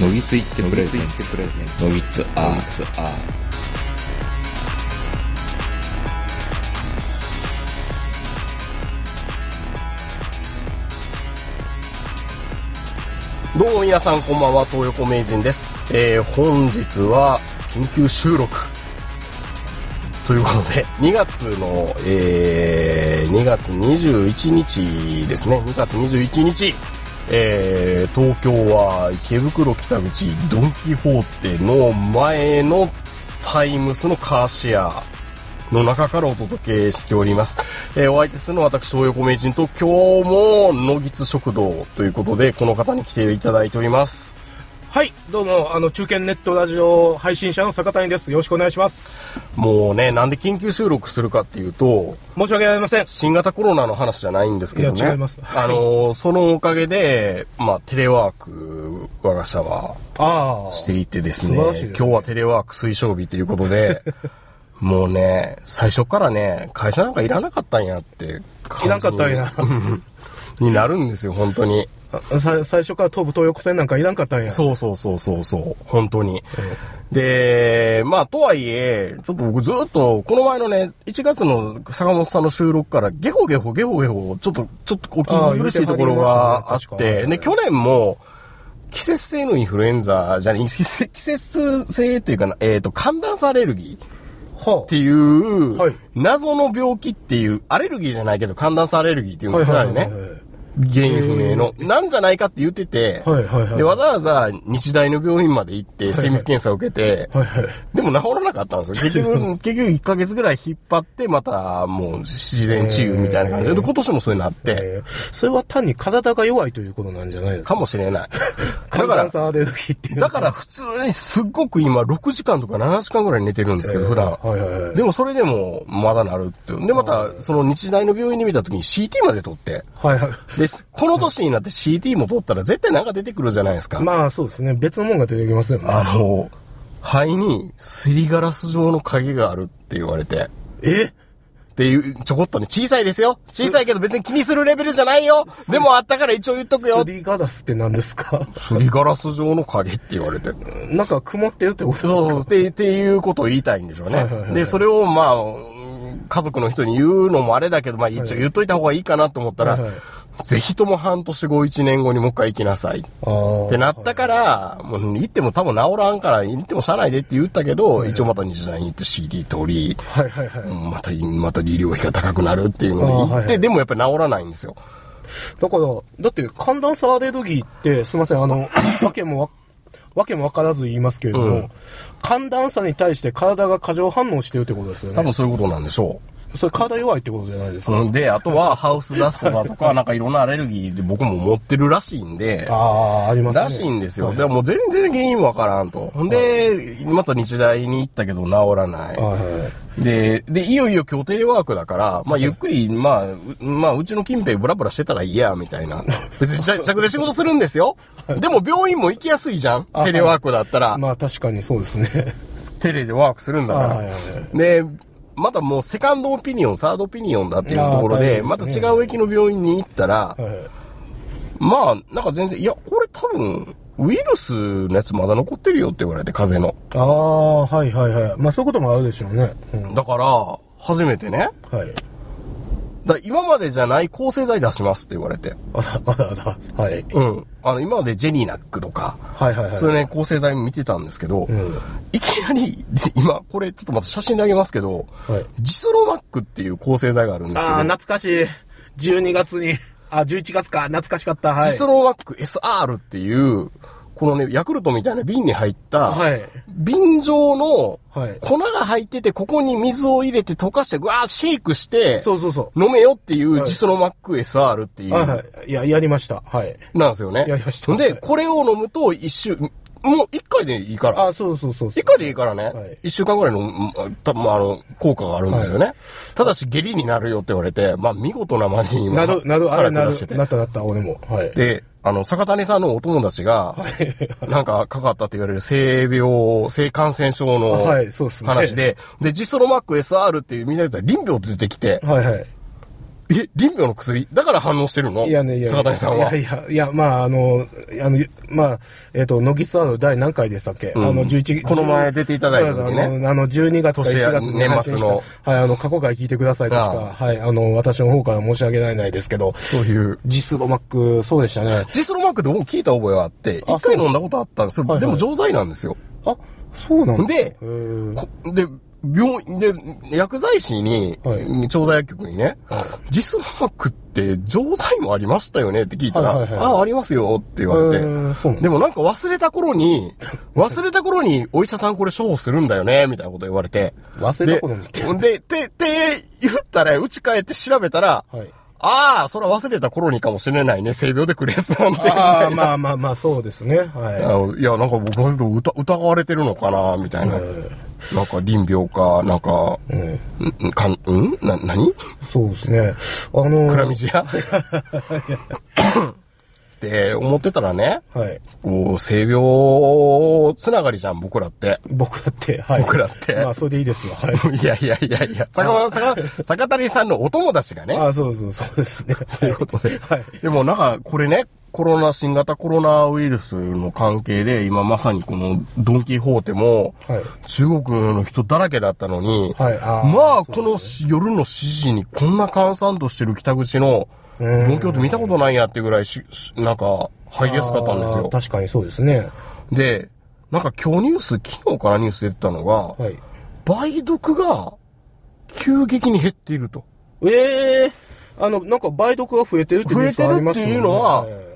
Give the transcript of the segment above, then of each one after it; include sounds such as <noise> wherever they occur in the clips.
のぎついってプレゼンツのぎつアーどうも皆さんこんばんは、東横名人です。えー、本日は緊急収録。ということで、2月の、えー、2月21日ですね。2月21日、えー、東京は池袋北口ドンキホーテの前のタイムスのカーシェアの中からお届けしております。えー、お相手するのは私、東横名人と今日も野木津食堂ということで、この方に来ていただいております。はい、どうも、あの、中堅ネットラジオ配信者の坂谷です。よろしくお願いします。もうね、なんで緊急収録するかっていうと、申し訳ありません。新型コロナの話じゃないんですけどね。いや違いますあのーそのおかげで、まあ、テレワーク、我が社は。していてですね、すね今日はテレワーク推奨日ということで、<laughs> もうね、最初からね、会社なんかいらなかったんやって感じいらんかったんや。<laughs> になるんですよ、本当に。さ最初から東武東横線なんかいらんかったんや。そうそうそうそうそう、本当に。で、まあ、とはいえ、ちょっと僕ずっと、この前のね、1月の坂本さんの収録から、ゲホゲホゲホゲホ、ちょっと、ちょっとお聞き苦しいところがあってねて、で、去年も、季節性のインフルエンザじゃね、季節季節性っていうかな、えっ、と、寒暖差アレルギー。はっていう、はい謎の病気っていう、アレルギーじゃないけど寒暖差アレルギーっていうんですよ、ね。はい原因不明の。なんじゃないかって言ってて、はいはいはいで、わざわざ日大の病院まで行って、精密検査を受けて、はいはい。でも治らなかったんですよ。<laughs> 結局、結局1ヶ月ぐらい引っ張って、またもう自然治癒みたいな感じで、で今年もそうになって、えーそれは単に体が弱いということなんじゃないですか？かもしれない。だ <laughs> 寒から。だから普通にすっごく今6時間とか7時間ぐらい寝てるんですけど、普段。はいはいはいでもそれでもまだなるっていう。で、またその日大の病院で見た時に CT まで取って、はいはい。で、この年になって CT も取ったら絶対なんか出てくるじゃないですか。まあそうですね。別のもんが出てきますよね。あの、肺にすりガラス状の影があるって言われて。え？っていう、ちょこっとね、小さいですよ。小さいけど別に気にするレベルじゃないよ。でもあったから一応言っとくよす。りガラスって何ですか？すりガラス状の影って言われて。なんか曇ってるってことですか？そうそうって、っていうことを言いたいんでしょうね。はいはいはいで、それをまあ、うん家族の人に言うのもあれだけど、まあ一応言っといた方がいいかなと思ったら、はいはいぜひとも半年後、一年後にもう一回行きなさい。ってなったから、もう行っても多分治らんから、行っても社内でって言ったけど、一応また日大に行って CD 取り、はいはいはい。うんまた、また医療費が高くなるっていうので行って、でもやっぱり治らないんですよ。だから、だって寒暖差アレルギーって、すみません、あの、<coughs> わけもわ、わけもわからず言いますけれども、うん寒暖差に対して体が過剰反応してるってことですよね。多分そういうことなんでしょそれ体弱いってことじゃないですう。か。うんで、あとはハウスダストだとか、なんかいろんなアレルギーで僕も持ってるらしいんで、ああ、ありますね。らしいんですよ。でも全然原因わからんと。で、また日大に行ったけど治らない。で、で、いよいよ今日テレワークだから、まあ、ゆっくり、まあ、うまあ、うちの近辺ブラブラしてたらいいや、みたいな。<laughs> 別に自宅で仕事するんですよ。でも病院も行きやすいじゃん。テレワークだったら。まあ確かにそうですね。テレでワークするんだから。で、またもうセカンドオピニオン、サードオピニオンだっていうところで、あー大事また違う駅の病院に行ったら、はいまあ、なんか全然、いや、これ多分、ウイルスのやつまだ残ってるよって言われて、風邪の。ああ、はいはいはい。まあそういうこともあるでしょうね。うん、だから、初めてね、はい。だ今までじゃない抗生剤出しますって言われて。あら、あらあら、はい。うん。あの、今までジェニーナックとか、はいはいはい。そういうね、抗生剤見てたんですけど、んいきなり、で今、これちょっとまた写真であげますけど、はいジスロマックっていう抗生剤があるんですけど、ああ、懐かしい。12月に、あ、11月か、懐かしかった。はい。ジスロマック SR っていう、このね、ヤクルトみたいな瓶に入った、はい瓶状のはい粉が入ってて、ここに水を入れて溶かして、ぐわーシェイクして、そうそうそう。飲めよっていうジスロマック SR っていう、はいはい。いや、やりました。はい。なんですよね。やりましたで、これを飲むと一週、もう一回でいいから。あそうそうそうそう。一回でいいからねはい。一、週間ぐらいの、うん多分あの、効果があるんですよね。ただし下痢になるよって言われて、まあ見事なまでになる、なる、あれなるなったなった、俺も。はい。で、あの、坂谷さんのお友達が、なんかかかったって言われる性病、性感染症のはいそうっすね話で、で、ジスロマック SR っていう見られたら臨病って出てきて、はいはい。え、臨病の薬？だから反応してるの？いやね、いや、菅谷さんは。いやいや、いや、まあ、あの、あの、まあ、えっ、と、乃木ツアーの第何回でしたっけ、んあの、11この前出ていただいた時ねあの、あの12月か年1月に年末のはい、あの、過去回聞いてくださいですか。あはい、あの、私の方から申し訳ないないですけど、そういう。ジスロマック、そうでしたね。ジスロマックでも聞いた覚えはあって、あ一回飲んだことあったんですよ。はいはいでも錠剤なんですよ。あ、そうなんだ。でで、病院で、薬剤師に、はい調剤薬局にね、ジスロマックって錠剤もありましたよねって聞いたら、はいはいはいああ、ありますよって言われて、でもなんか忘れた頃に、<laughs> 忘れた頃にお医者さんこれ処方するんだよね、みたいなこと言われて。忘れた頃にで、で、で、で、言ったら、うち帰って調べたら、はい。ああ、それは忘れた頃にかもしれないね、性病で来るやつなんて。あまあまあまあ、そうですね。あはのいや、なんか僕は疑疑われてるのかな、みたいな。なんか、臨病か、なんか、んんかん、ん？な、何？い。そうですね。あのクラミジア？って思ってたらね、はい。こう、性病つながりじゃん、僕らって。僕だって、はい。僕らってまあ、それでいいですよ。はい。いやいやいやいや、坂坂坂谷さんのお友達がね、ああ、そうそう、そうですね。ということで。はい。でもなんか、これね、コロナ、新型コロナウイルスの関係で、今まさにこのドンキホーテも、はい中国の人だらけだったのに、はいあーまあ、このし夜の7時にこんな閑散としてる北口の、ドンキホーテ見たことないやってぐらいし、しなんか、入りやすかったんですよ。確かにそうですね。で、なんか今日ニュース、昨日からニュース出てたのが、はい。梅毒が急激に減っていると。ええあの、なんか梅毒が増えてるってニュースありますよね。増えてるっていうのははい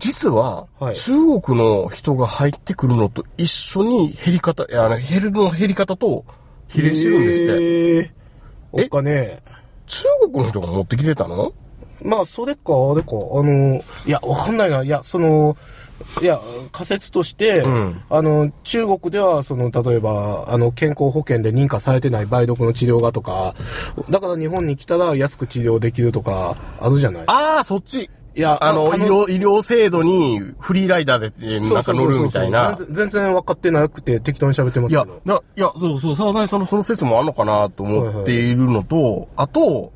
実は、はい。中国の人が入ってくるのと一緒に減り方、いやあの、減るの減り方と比例してるんですって。ええ？おっかね中国の人が持ってきてたの？まあ、それか、あれか、あの、いや、わかんないな。いや、その、いや、仮説として、ん。あの、中国では、その、例えば、あの、健康保険で認可されてない梅毒の治療がとか、だから日本に来たら安く治療できるとか、あるじゃない？ああ、そっち。いやあの、あ医療、医療制度にフリーライダーでえーなんか乗るみたいな。全然分かってなくて適当に喋ってますいやけど。、だいや、そうそう、沢谷さんのその説もあんのかなと思っているのと、あと、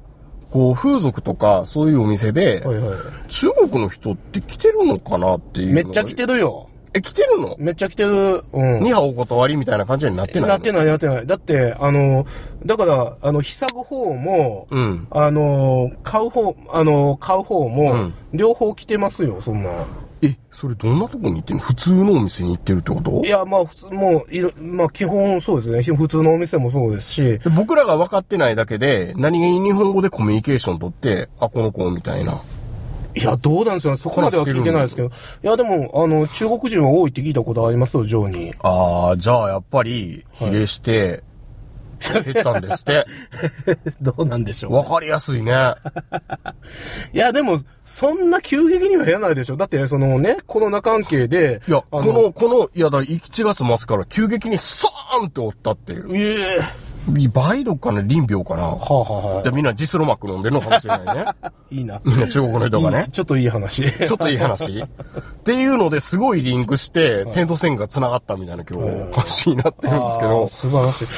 こう、風俗とか、そういうお店で、はいはい。中国の人って来てるのかなっていう。めっちゃ来てるよ。え、来てるの？めっちゃ来てる。うん。二波お断りみたいな感じになってないの？なってない、なってない。だって、あの、だから、あの、塞ぐ方も、うんあの、買う方、あの、買う方も、うん両方来てますよ、そんな。え、それどんなとこに行ってんの？普通のお店に行ってるってこと？いや、まあ、普通、もう、いろ、まあ、基本そうですね。普通のお店もそうですし、で僕らが分かってないだけで、何気に日本語でコミュニケーション取って、あ、この子みたいな。いや、どうなんですよ。そこまでは聞いてないですけど。いや、でも、あの、中国人は多いって聞いたことありますよ、ジョーに。ああ、じゃあやっぱり、比例して、減ったんですって。<laughs> どうなんでしょ分かりやすいね。<laughs> いや、でも、そんな急激には減らないでしょ。だって、そのね、コロナ関係で、いや、あこの、この、いやだ、1月末から急激にスーンっておったっていう。ええ梅毒かな臨病かなはあ、はあはで、みんなジスロマック飲んでるのかもしれないね。<laughs> いいな。みんな中国の人がねいい。ちょっといい話。ちょっといい話っていうのですごいリンクして、点と線が繋がったみたいな今日、話になってるんですけど素晴らしい。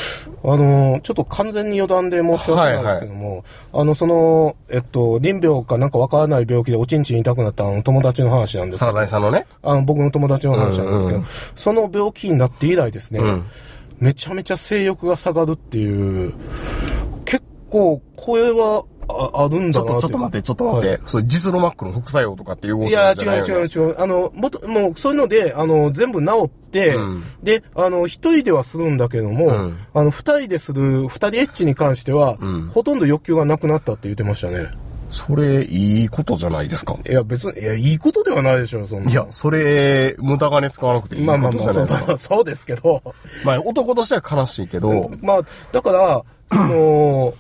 あのー、ちょっと完全に余談で申し訳ないんですけども、あの、その、えっと、臨病かなんかわからない病気でおちんちん痛くなったあの友達の話なんですけ坂ど、谷さんのね。あの、僕の友達の話なんですけど、うんうんその病気になって以来ですね、んめちゃめちゃ性欲が下がるっていう、結構、これは、ああるんちょっと、だなちょっと待って、ちょっと待って。そう、ジスロマックの副作用とかっていうこといや、違う違う違う。あの、もっと、もう、そういうので、あの、全部治って、うんで、あの、一人ではするんだけども、うんあの、二人でする、二人エッチに関しては、んほとんど欲求がなくなったって言ってましたね。それ、いいことじゃないですか？いや、別に、いや、いいことではないでしょ、そんな。いや、それ、無駄金使わなくていいこまあまあまあ、とじゃないですか。そうそうですけど、まあ、男としては悲しいけど、まあ、だから、その、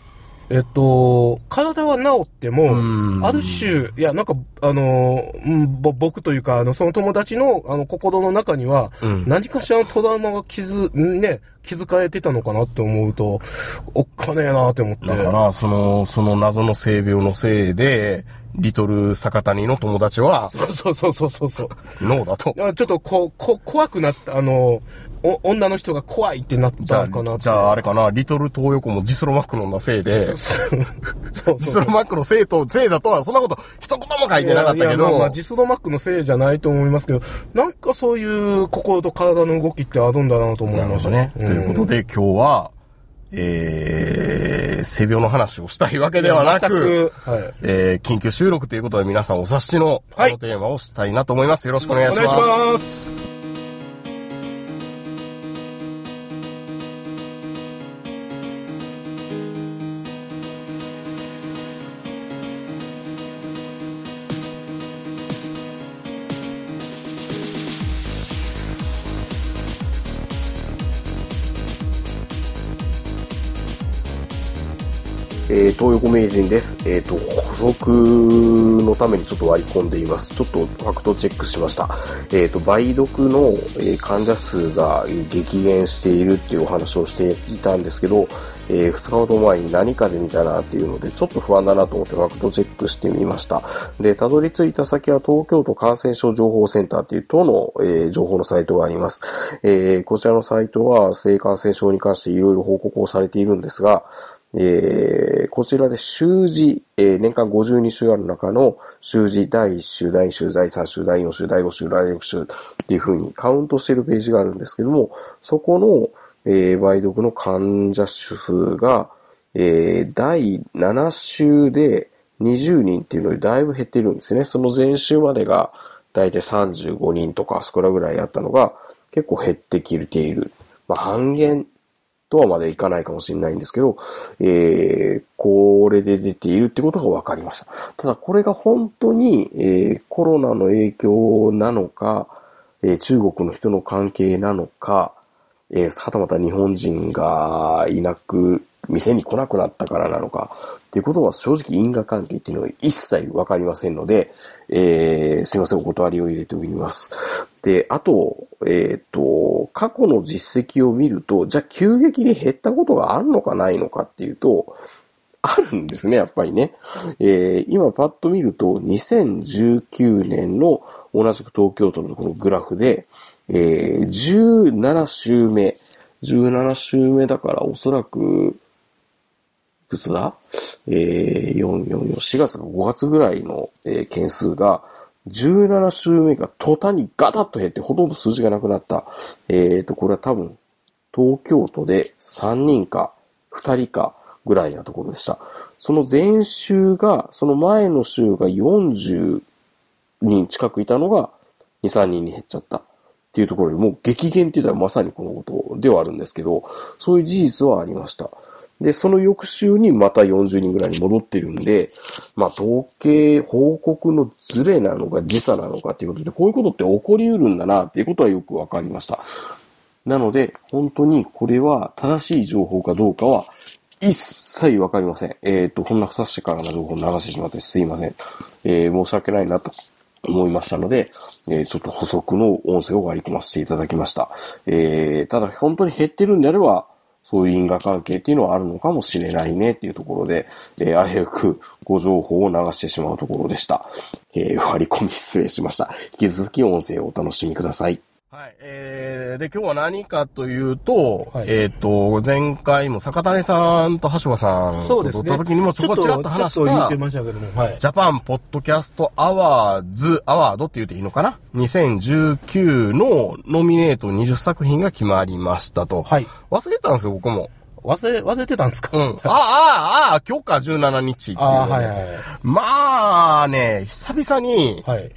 えっと、体は治ってもう、んある種、いや、なんか、あの、僕というか、あの、その友達の、あの、心の中には、うん何かしらのトラウマが傷、ね、気づかれてたのかなって思うと、おっかねえなって思って。だから、その、その謎の性病のせいで、リトル坂谷の友達は、そうそうそうそうそう。ノーだと。あちょっとこ、こ、怖くなった、あの、お女の人が怖いってなっじゃあ、たんかなって。じゃああれかな、リトル東横もジスロマック飲んだせいで、<laughs> そうジスロマックのせいと、せいだとはそんなこと一言も書いてなかったけどいやいやまあまあ、、ジスドマックのせいじゃないと思いますけど、なんかそういう心と体の動きってあるんだなと思いましたね。ということで今日は、えー、性病の話をしたいわけではな全く、くはいえー、緊急収録ということで皆さんお察しの、はいこのテーマをしたいなと思います。よろしくお願いします。お願いします。東横名人です。えっ、と、補足のためにちょっと割り込んでいます。ちょっとファクトチェックしました。えっ、と、梅毒の、え患者数が激減しているっていうお話をしていたんですけど、え2日ほど前に何かで見たなっていうので、ちょっと不安だなと思ってファクトチェックしてみました。で、たどり着いた先は東京都感染症情報センターっていう都の、えー情報のサイトがあります。えーこちらのサイトは性感染症に関していろいろ報告をされているんですが、えーこちらで週次、えー年間52週ある中の週次第1週、第2週、第3週、第4週、第5週、第6週っていう風にカウントしてるページがあるんですけども、そこの、えー梅毒の患者数が、えー第7週で20人っていうのでだいぶ減っているんですね。その前週までがだいたい35人とかそこらぐらいあったのが結構減ってきている。まあ半減とはまでいかないかもしれないんですけど、えー、これで出ているってことが分かりました。ただこれが本当に、えーコロナの影響なのか、えー中国の人の関係なのか、えーはたまた日本人がいなく、店に来なくなったからなのか、っていうことは正直因果関係っていうのは一切わかりませんので、えーすいません、お断りを入れておきます。で、あと、えっ、と、過去の実績を見ると、じゃあ急激に減ったことがあるのかないのかっていうと、あるんですね、やっぱりね。えー今パッと見ると、2019年の同じく東京都のこのグラフで、えー17週目、17週目だからおそらく、いくつだえー、4、4、4、4月か5月ぐらいの、えー件数が、17週目が途端にガタッと減ってほとんど数字がなくなった。えーと、これは多分、東京都で3人か2人かぐらいなところでした。その前週が、その前の週が40人近くいたのが2、3人に減っちゃった。っていうところでもう激減って言ったらまさにこのことではあるんですけど、そういう事実はありました。で、その翌週にまた40人ぐらいに戻ってるんで、まあ統計、報告のズレなのか時差なのかっていうことで、こういうことって起こりうるんだなっていうことはよくわかりました。なので、本当にこれは正しい情報かどうかは一切わかりません。えっ、と、こんな不確かな情報を流してしまってすいません。えー申し訳ないなと思いましたので、えーちょっと補足の音声を割り込ませていただきました。えーただ本当に減ってるんであれば、そういう因果関係っていうのはあるのかもしれないねっていうところで、えーあやうく誤情報を流してしまうところでした。えー割り込み失礼しました。引き続き音声をお楽しみください。はい。えー、で、今日は何かというと、はいえっ、と、前回も坂谷さんと橋場さんそうですね。と撮った時にもちょこちらっと話したちょっと言って、ましたけども、はい。ジャパンポッドキャストアワーズ、アワードって言うていいのかな ?2019 のノミネート20作品が決まりましたと。はい。忘れてたんですよ、僕も。忘れ、忘れてたんですか？うん。<laughs> ああ、ああ、今日か17日っていうので。あはいはい。まあね、久々にはい。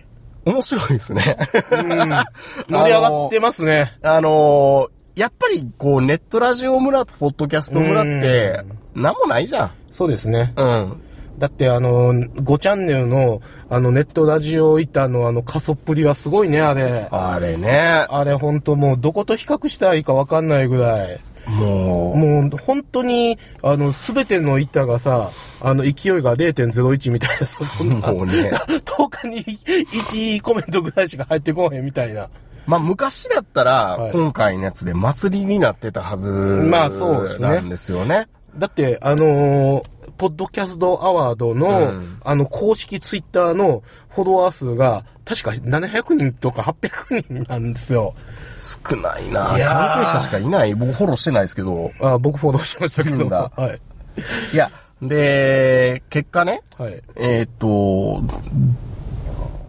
面白いですね。<laughs> 盛り上がってますね。あのーやっぱりこうネットラジオ村、ポッドキャスト村って、なんもないじゃん。そうですね。うん。だってあの、5チャンネルの、あの、ネットラジオ板のあの、加速っぷりはすごいね、あれ。あれね。あれほんともう、どこと比較したらいいかわかんないぐらい。もう、もう、本当に、あの、すべての板がさ、あの、勢いが0.01みたいなさ、そんな。もうね。10日に1コメントぐらいしか入ってこへんみたいな。まあ昔だったら、はい今回のやつで祭りになってたはずまあそうですねなんですよね。だって、あのーポッドキャストアワードの、うんあの、公式ツイッターのフォロワー数が、確か700人とか800人なんですよ。少ないな関係者しかいない。僕フォローしてないですけど。あ僕フォローしてましたけど。はい。いや、で、結果ね、はい。えーっと、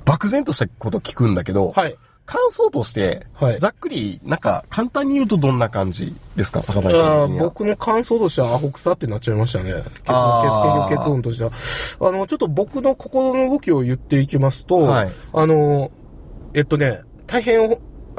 漠然としたこと聞くんだけど、はい。感想として、はいざっくり、なんか、簡単に言うとどんな感じですか？坂谷さん。僕の感想としてはアホ臭ってなっちゃいましたね。結論、結結論としては。あの、ちょっと僕の心の動きを言っていきますと、はいあの、えっとね、大変、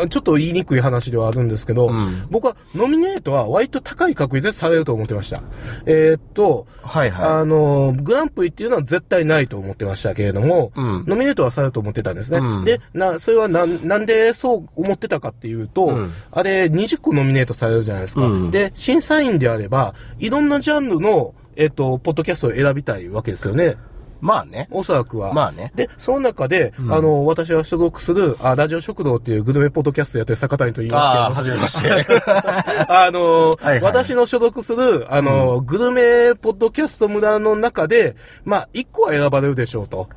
ちょっと言いにくい話ではあるんですけど、うん僕はノミネートは割と高い確率でされると思ってました。えーっと、はいはあの、グランプリっていうのは絶対ないと思ってましたけれども、うんノミネートはされると思ってたんですね。うんで、な、それはなん、なんでそう思ってたかっていうと、うんあれ20個ノミネートされるじゃないですか。うんで、審査員であれば、いろんなジャンルの、えっと、ポッドキャストを選びたいわけですよね。い。まあね。おそらくは。まあねで、その中で、あの、私が所属する、あ、ラジオ食堂っていうグルメポッドキャストやってる坂谷と言いああ、ますはじめまして。けど、あの、はいはい私の所属する、あの、グルメポッドキャスト村の中で、まあ、1個は選ばれるでしょうと。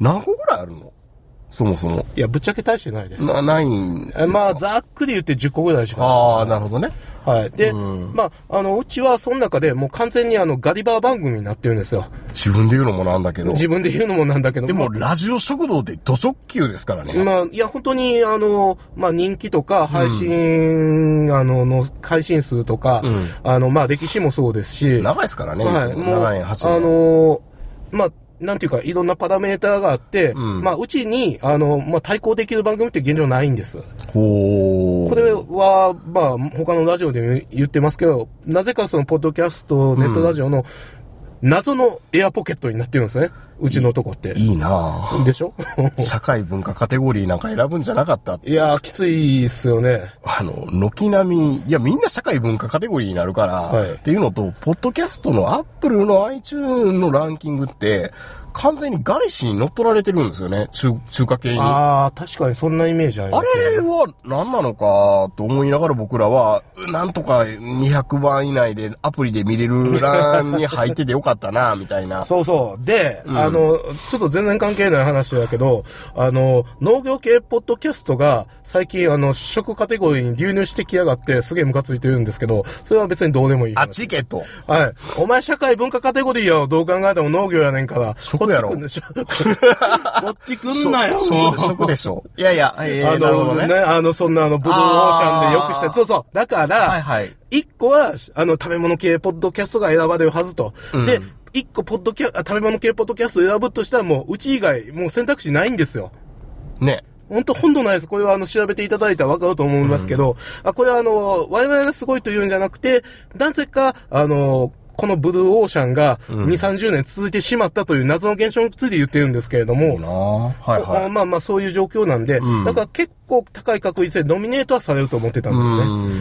何個ぐらいあるの？そもそも。いや、ぶっちゃけ大してないです。な、ないんですか？えまあ、ざっくり言って10個ぐらいしかないです。ああ、なるほどね。はい。で、うんまあ、あの、うちはその中でもう完全にあの、ガリバー番組になってるんですよ。自分で言うのもなんだけど。自分で言うのもなんだけど。でも、まラジオ食堂って土直球ですからね。あ、まあ、いや、本当に、あの、まあ、人気とか、配信、あの、の、配信数とか、うんあの、まあ、歴史もそうですし、長いですからね。はい、もう、7あ年、8年。の、まあ、なんていうか、いろんなパラメーターがあって、うんまあ、うちに、あの、まあ、対抗できる番組って現状ないんです。これは、まあ、他のラジオでも言ってますけど、なぜかその、ポッドキャスト、ネットラジオの、謎のエアポケットになってるんですね。うちのとこって。いいなぁでしょ？<laughs> 社会文化カテゴリーなんか選ぶんじゃなかった？いやー、きついっすよね。あの、軒並み、いや、みんな社会文化カテゴリーになるから、はいっていうのと、ポッドキャストのアップルの iTunes のランキングって、完全に外資に乗っ取られてるんですよね。中、中華系に。あああ、確かにそんなイメージありますね。れは何なのかと思いながら僕らは、なんとか200番以内でアプリで見れる欄に入っててよかったな、<laughs> みたいな。そうそう。で、んあの、ちょっと全然関係ない話だけど、あの、農業系ポッドキャストが最近あの、食カテゴリーに流入してきやがってすげえムカついてるんですけど、それは別にどうでもいい話。あ、チケット。はい。お前社会文化カテゴリーやろ。どう考えても農業やねんから。食やろこっち来んでしょ。<laughs> こっち来んなよ。食食でしょ。いやいや、えー、あのね、ね。あの、そんなあの、ブルーオーシャンでよくして、あーそうそう。だから、はいはい。一個は、あの、食べ物系ポッドキャストが選ばれるはずと。うんで、一個ポッドキャ、あ食べ物系ポッドキャストを選ぶとしたらもう、うち以外、もう選択肢ないんですよ。ね。本当本当ないです。これはあの、調べていただいたらわかると思いますけど、あ、これはあの、我々がすごいというんじゃなくて、なぜか、あの、このブルーオーシャンが2、30年続いてしまったという謎の現象について言ってるんですけれども、いいな。はいはあまあまあそういう状況なんで、うん。だから結構高い確率でノミネートはされると思ってたんで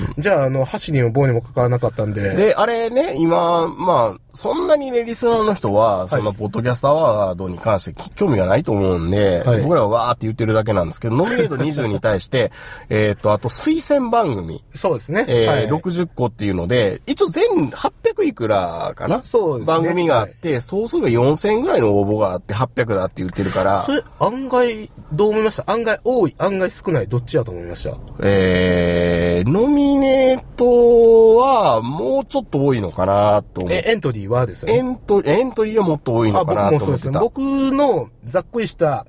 すね。じゃあ、あの、箸にも棒にもかからなかったんで。で、あれね、今、まあ、そんなにね、リスナーの人は、そんなポッドキャストアワードに関してき興味がないと思うんで、はい。僕らはわーって言ってるだけなんですけど、ノミネート20に対して、<laughs> えっと、あと推薦番組、そうですね。えーはい。60個っていうので、一応全800いくらかなそうですね。番組があって、総数が4000ぐらいの応募があって800だって言ってるから。そ、れ、案外、どう思いました？案外多い、案外少ない、どっちやと思いました？えー、ノミネートはもうちょっと多いのかなと思って。え、エントリーはですよエね。ントエントリーはもっと多いのかなもそうですね。と思ってた。僕のざっくりした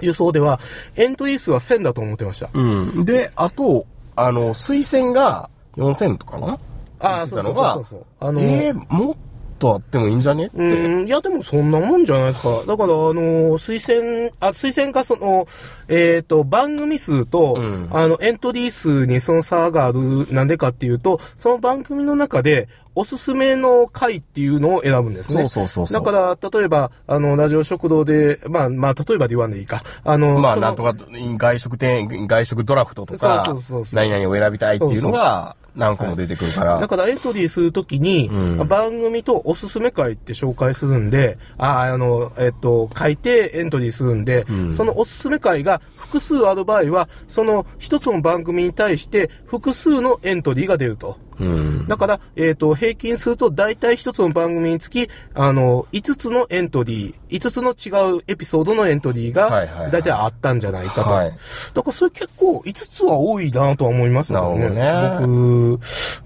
予想では、エントリー数は1000だと思ってました。うん。で、あと、あの、推薦が4000とかな？ああ、そうそうそうそうそう。あの、えー、もっとあってもいいんじゃね？って。うん、いや、でもそんなもんじゃないですか。だから、あの、推薦、あ、推薦がその、えっ、と、番組数と、うんあの、エントリー数にその差がある、なんでかっていうと、その番組の中で、おすすめの回っていうのを選ぶんですね。そうそうそうそうだから、例えば、あの、ラジオ食堂で、まあ、まあ、例えばで言わんでいいか。あの、まあ、なんとか、外食店、外食ドラフトとかそうそうそう、そう何々を選びたいっていうのが、何個も出てくるから。だからエントリーするときに、うん番組とおすすめ会って紹介するんで、あ、あの、えっと、書いてエントリーするんで、んそのおすすめ会が複数ある場合は、その一つの番組に対して複数のエントリーが出ると。うん。だから、えっ、と、平均すると大体一つの番組につき、あの、5つのエントリー、5つの違うエピソードのエントリーがはいはいはい、大体あったんじゃないかと。はいだからそれ結構5つは多いなとは思いますよね。なる僕、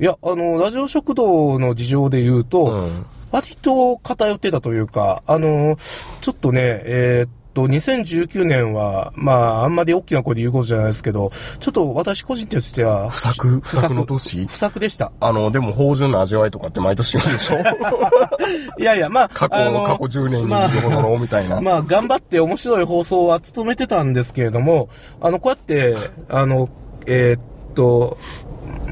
いや、あの、ラジオ食堂の事情で言うと、うん割と偏ってたというか、あの、ちょっとね、えーっと、2019年は、まあ、あんまり大きな声で言うことじゃないですけど、ちょっと私個人としては、不作不作の年？不作でした。あの、でも、芳醇な味わいとかって毎年言うんでしょ？<laughs> いやいや、まあ、過去、あの過去10年にまあどこどこみたいな。まあ、頑張って面白い放送は務めてたんですけれども、あの、こうやって、あの、えーっと、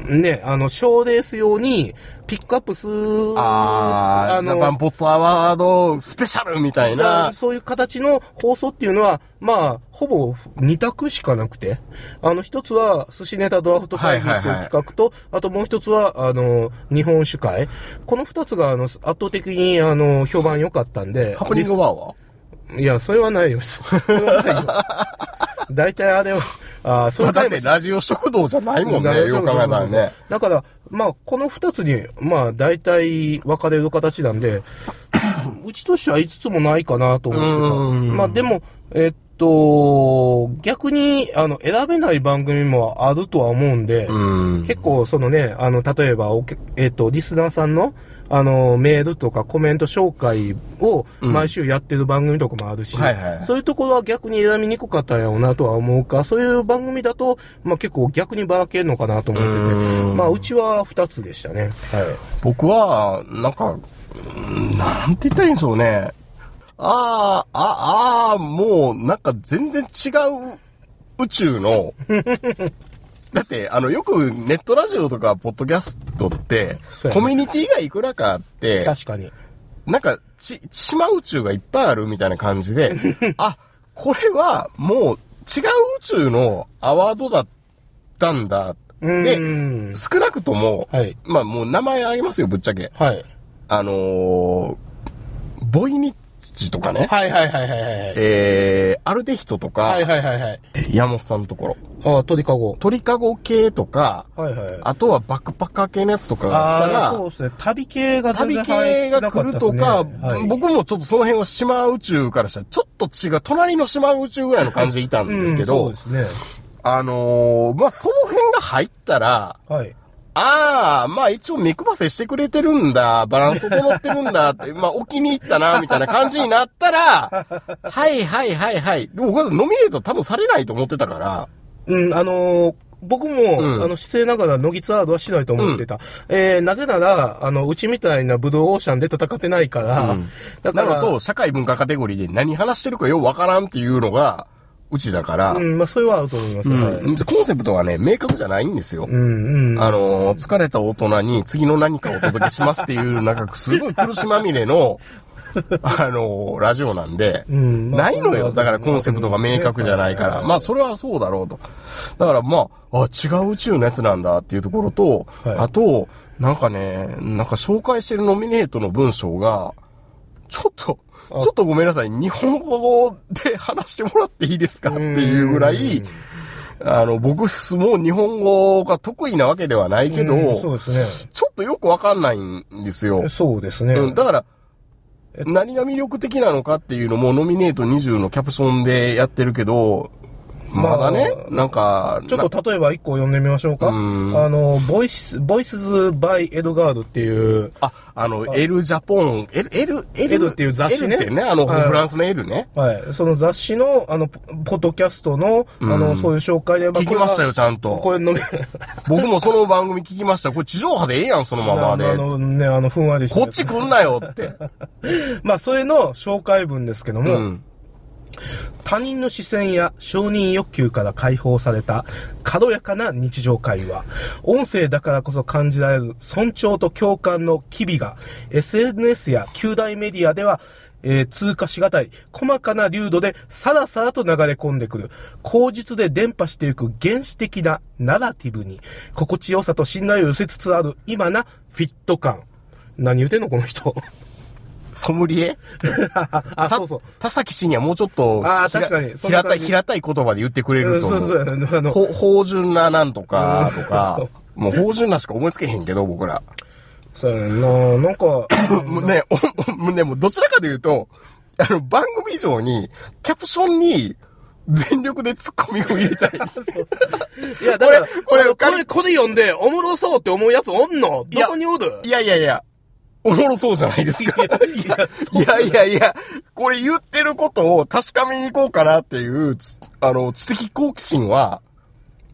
ね、あの、賞レース用に、ピックアップする、あー、ジャパンポットアワードスペシャルみたいな。そういう形の放送っていうのは、まあ、ほぼ二択しかなくて、あの、一つは寿司ネタドラフト会議というはいはいはい企画と、あともう一つは、あの、日本酒会。この二つが、あの、圧倒的に、あの、評判良かったんで。ハプニングワーは？いや、それはないよ。それはないよ。<laughs> 大体あれは、あーそまあだってラジオ食堂じゃないもんね、よく考えたらね。だから、まあ、この二つに、まあ、大体分かれる形なんで、<laughs> うちとしては5つもないかなと思ってた。まあ、でも、えっと、逆に、あの、選べない番組もあるとは思うんで、うん。結構、そのね、あの、例えば、えっ、と、リスナーさんの、あの、メールとかコメント紹介を毎週やってる番組とかもあるし、はいはいそういうところは逆に選びにくかったんやろうなとは思うか、そういう番組だと、まあ結構逆にばらけるのかなと思ってて、うんまあうちは2つでしたね。はい。僕は、なんか、うんなんて言ったらいいんでしょうね。ああ、ああ、もう、なんか全然違う宇宙の、<laughs> だって、あの、よくネットラジオとかポッドキャストってコミュニティがいくらかあって、確かに。なんか、ち、島宇宙がいっぱいあるみたいな感じで、<laughs> あ、これはもう違う宇宙のアワードだったんだ。うで、ん少なくとも、はいまあもう名前あげますよ、ぶっちゃけ。はい。あのー、ボイニッチとかね、はいはいはいはいはい。えー、アルデヒトとか、はいはいはいはい。山本さんのところ、ああ、鳥かご。鳥かご系とか、はいはい。あとはバックパッカー系のやつとかが来たああ、ら、そうですね。旅系が全旅然入系が来るとか、はい僕もちょっとその辺は島宇宙からしたらちょっと違う、隣の島宇宙ぐらいの感じでいたんですけど、うん、そうですね。あのーまあ、その辺が入ったら、はい。ああ、まあ一応目配せしてくれてるんだ、バランス整ってるんだ。って、まあお気に入ったな、みたいな感じになったら、はいはいはいはい。でも僕はノミネート多分されないと思ってたから、うん、あのー僕も、うん。あの、失礼ながら、乃木ツアードはしないと思ってた。えー、なぜなら、あの、うちみたいなブドウオーシャンで戦ってないから、うん。だから、なのと、社会文化カテゴリーで何話してるかようわからんっていうのが、うちだから、うん、まあ、それはあると思います。うんはいコンセプトはね、明確じゃないんですよ。うん、うん。あのー、疲れた大人に次の何かをお届けしますっていう、なんかすごい苦しまみれの、<laughs> あのー、ラジオなんで、うんないのよ。だからコンセプトが明確じゃないから。まあ、それはそうだろうと。だからまあ、あ、違う宇宙のやつなんだっていうところと、はいあと、なんかね、なんか紹介してるノミネートの文章が、ちょっと、ちょっとごめんなさい。日本語で話してもらっていいですか？っていうぐらい、あの、僕、もう日本語が得意なわけではないけど、うんそうですちょっとよくわかんないんですよね。。そうですね。うん、だから、何が魅力的なのかっていうのもノミネート20のキャプションでやってるけど、まだね、なんか、ちょっと例えば一個読んでみましょうか。あうんの、ボイス、 Voices by エドガードっていう、あ、あの、エルジャポン、エル、エル、エエルっていう雑誌ねってね、あの、はいフランスのエルね。はい。その雑誌の、あの、ポポッドキャストの、あの、そういう紹介で、まあ聞きましたよ、こちゃんと。これ飲み、<laughs> 僕もその番組聞きました。これ地上波でええやん、そのままあで。のね、あの、ふんわりしてこっち来んなよって。<laughs> まあ、それの紹介文ですけども、うん。他人の視線や承認欲求から解放された軽やかな日常会話。音声だからこそ感じられる尊重と共感の機微が SNS や旧大メディアではえー通過しがたい細かな流度でさらさらと流れ込んでくる口実で伝播していく原始的なナラティブに心地よさと信頼を寄せつつある今なフィット感。何言うてんのこの人。ソムリエ？<laughs> あ、そうそう。田崎氏にはもうちょっと、あ確かに平たい、平たい言葉で言ってくれると思う。そうそう、あの、ほ芳醇ななんとか、とか。もう芳醇なしか思いつけへんけど、僕ら。そうやな。なんか、<coughs> ね、おね、もうどちらかというと、あの、番組以上に、キャプションに、全力でツッコミを入れたい。<laughs> いや、だから、これこれこれ、読んで、おもろそうって思うやつおんの？どこにおる？いやいやいや、おもろそうじゃないですか。いやいやいや、これ言ってることを確かめに行こうかなっていう、つあの、知的好奇心は、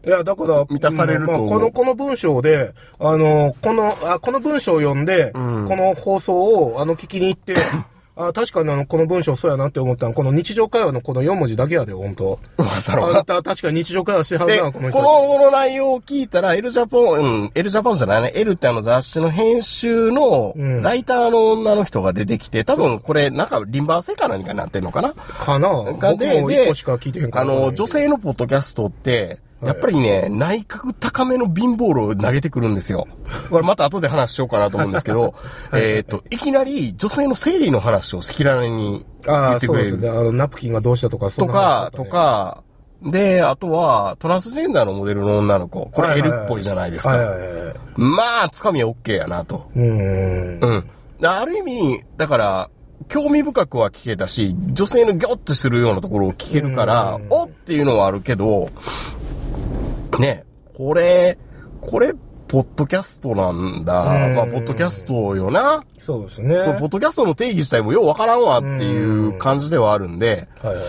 いや、だから、満たされると思うまあこの、この文章で、あの、この、あこの文章を読んで、この放送を、あの、聞きに行って、あ確かにあの、この文章そうやなって思ったのは、この日常会話のこの4文字だけやで、本当わかったろうなあんた確かに日常会話してはるで、な、この人。この内容を聞いたら、L ジャポン、うん、L ジャポンじゃないね。L ってあの雑誌の編集の、うんライターの女の人が出てきて、多分これ、なんか、リンバー性か何かになってんのかな？かな僕がも1個しか聞いてへんから。あの、女性のポッドキャストって、やっぱりね、内角高めの貧乏路を投げてくるんですよ。これまた後で話しようかなと思うんですけど、<laughs> えっと、いきなり女性の生理の話を赤裸々に言ああ、ってくれる。そうですね。あの、ナプキンがどうしたとか、そとんな話だかと、か、で、あとは、トランスジェンダーのモデルの女の子。これ L はいっぽいじゃないですか。まあ、つかみは OK やなと。うーん。うん。ある意味、だから、興味深くは聞けたし、女性のギョッとするようなところを聞けるから、おっていうのはあるけど、ね、これ、これ、ポッドキャストなんだ。うんまあ、ポッドキャストよな。そうですね。ポッドキャストの定義自体もようわからんわっていう感じではあるんで、はいはい。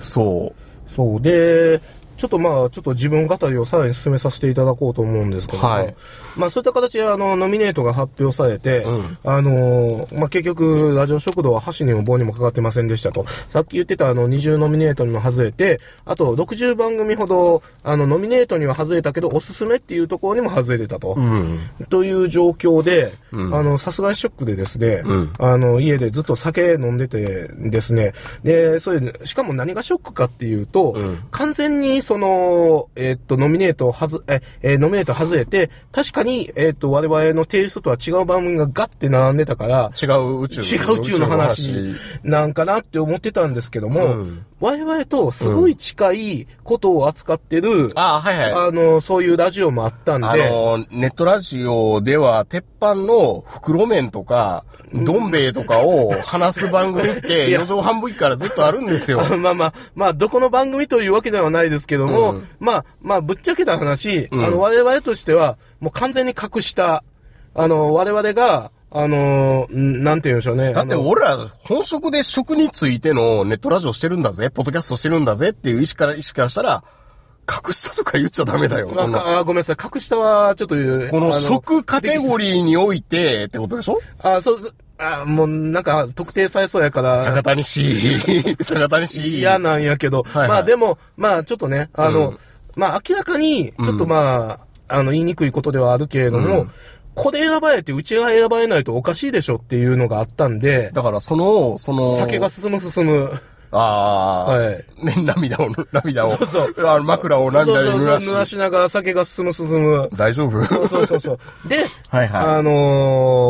そう。そう。で、ちょっとまあ、ちょっと自分語りをさらに進めさせていただこうと思うんですけども、はい。まあそういった形であの、ノミネートが発表されて、うん。あの、まあ結局、ラジオ食堂は箸にも棒にもかかってませんでしたと。さっき言ってたあの、20ノミネートにも外れて、あと60番組ほど、あの、ノミネートには外れたけど、おすすめっていうところにも外れてたと。うん。という状況で、うん。あの、さすがにショックでですね、うん。あの、家でずっと酒飲んでてですね、で、それ、しかも何がショックかっていうと、うん。完全にその、えっと、ノミネートはず、え、えーノミネート外れて、確かに、えっと、我々のテイストとは違う番組がガッて並んでたから、違う宇宙違う宇宙の話なんかなって思ってたんですけども、うん。我々とすごい近いことを扱ってる、あはいはい。あの、そういうラジオもあったんで、あの、ネットラジオでは、鉄板の袋麺とか、どん兵衛とかを話す番組って、いや。四畳半ぶりからずっとあるんですよ。あ <laughs> まあまあ、まあ、どこの番組というわけではないですけども、うんまあ、まあ、ぶっちゃけた話、うんあの、我々としては、もう完全に隠した、あの、我々が、あの、んなんて言うんでしょうね。だって俺ら本職で職についてのネットラジオしてるんだぜ、ポッドキャストしてるんだぜっていう意識から、意識からしたら、隠したとか言っちゃダメだよ、そんな。あごめんなさい。隠したは、ちょっと言う。このあ職カテゴリリーにおいてってことでしょ？あ、そうあ、もう、なんか、特定されそうやから。坂谷氏、坂谷氏。嫌なんやけど、はいはいまあでも、まあちょっとね、あの、うんまあ明らかに、ちょっとまあ、あの、言いにくいことではあるけれども、うんこれ選ばれて、うちが選ばれないとおかしいでしょっていうのがあったんで、だからその、その、酒が進む進む。ああ、はいね、涙を、涙を、そうそうあの枕を涙で濡らしそうそうそう濡らしながら酒が進む進む。大丈夫？そうそうそうそう。で、はいはいあの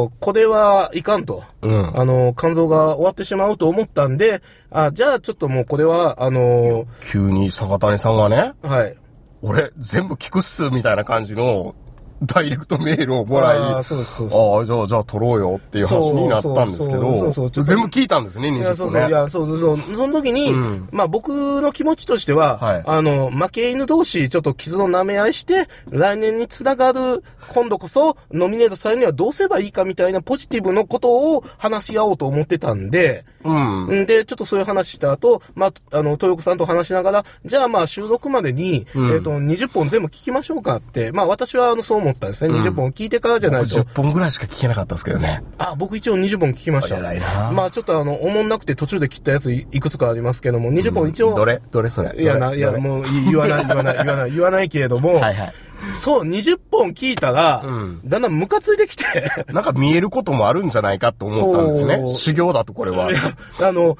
ーこれはいかんと。うんあのー肝臓が終わってしまうと思ったんで、あ、じゃあちょっともうこれは、あの急に坂谷さんがね、ーはい。俺全部聞くっす、みたいな感じの、ダイレクトメールをもらい、あーあじゃあ、じゃあ撮ろうよっていう話になったんですけど全部聞いたんですね、いや、20そうそう、個ね。いや、そうそうそう。その時に、うんまあ僕の気持ちとしては、はいあの、負け犬同士、ちょっと傷の舐め合いして、来年につながる、今度こそ、ノミネートされるにはどうすればいいかみたいなポジティブのことを話し合おうと思ってたんで、うん。んで、ちょっとそういう話した後、まあ、あの、豊子さんと話しながら、じゃあまあ収録までに、うんえっ、と、20本全部聞きましょうかって、まあ私はあの、そう思ったんですね。20本聞いてからじゃない僕と。10本ぐらいしか聞けなかったですけどね。あ、僕一応20本聞きました。まあちょっとあの、おもんなくて途中で切ったやついいくつかありますけども、20本一応、どれ？どれそれ？いやな、いや、もうい言わない、言わない、言わない、言わないけれども、<laughs> はいはい。そう、20本聞いたら、うんだんだんムカついてきて、<laughs> なんか見えることもあるんじゃないかと思ったんですね。修行だとこれは。あの、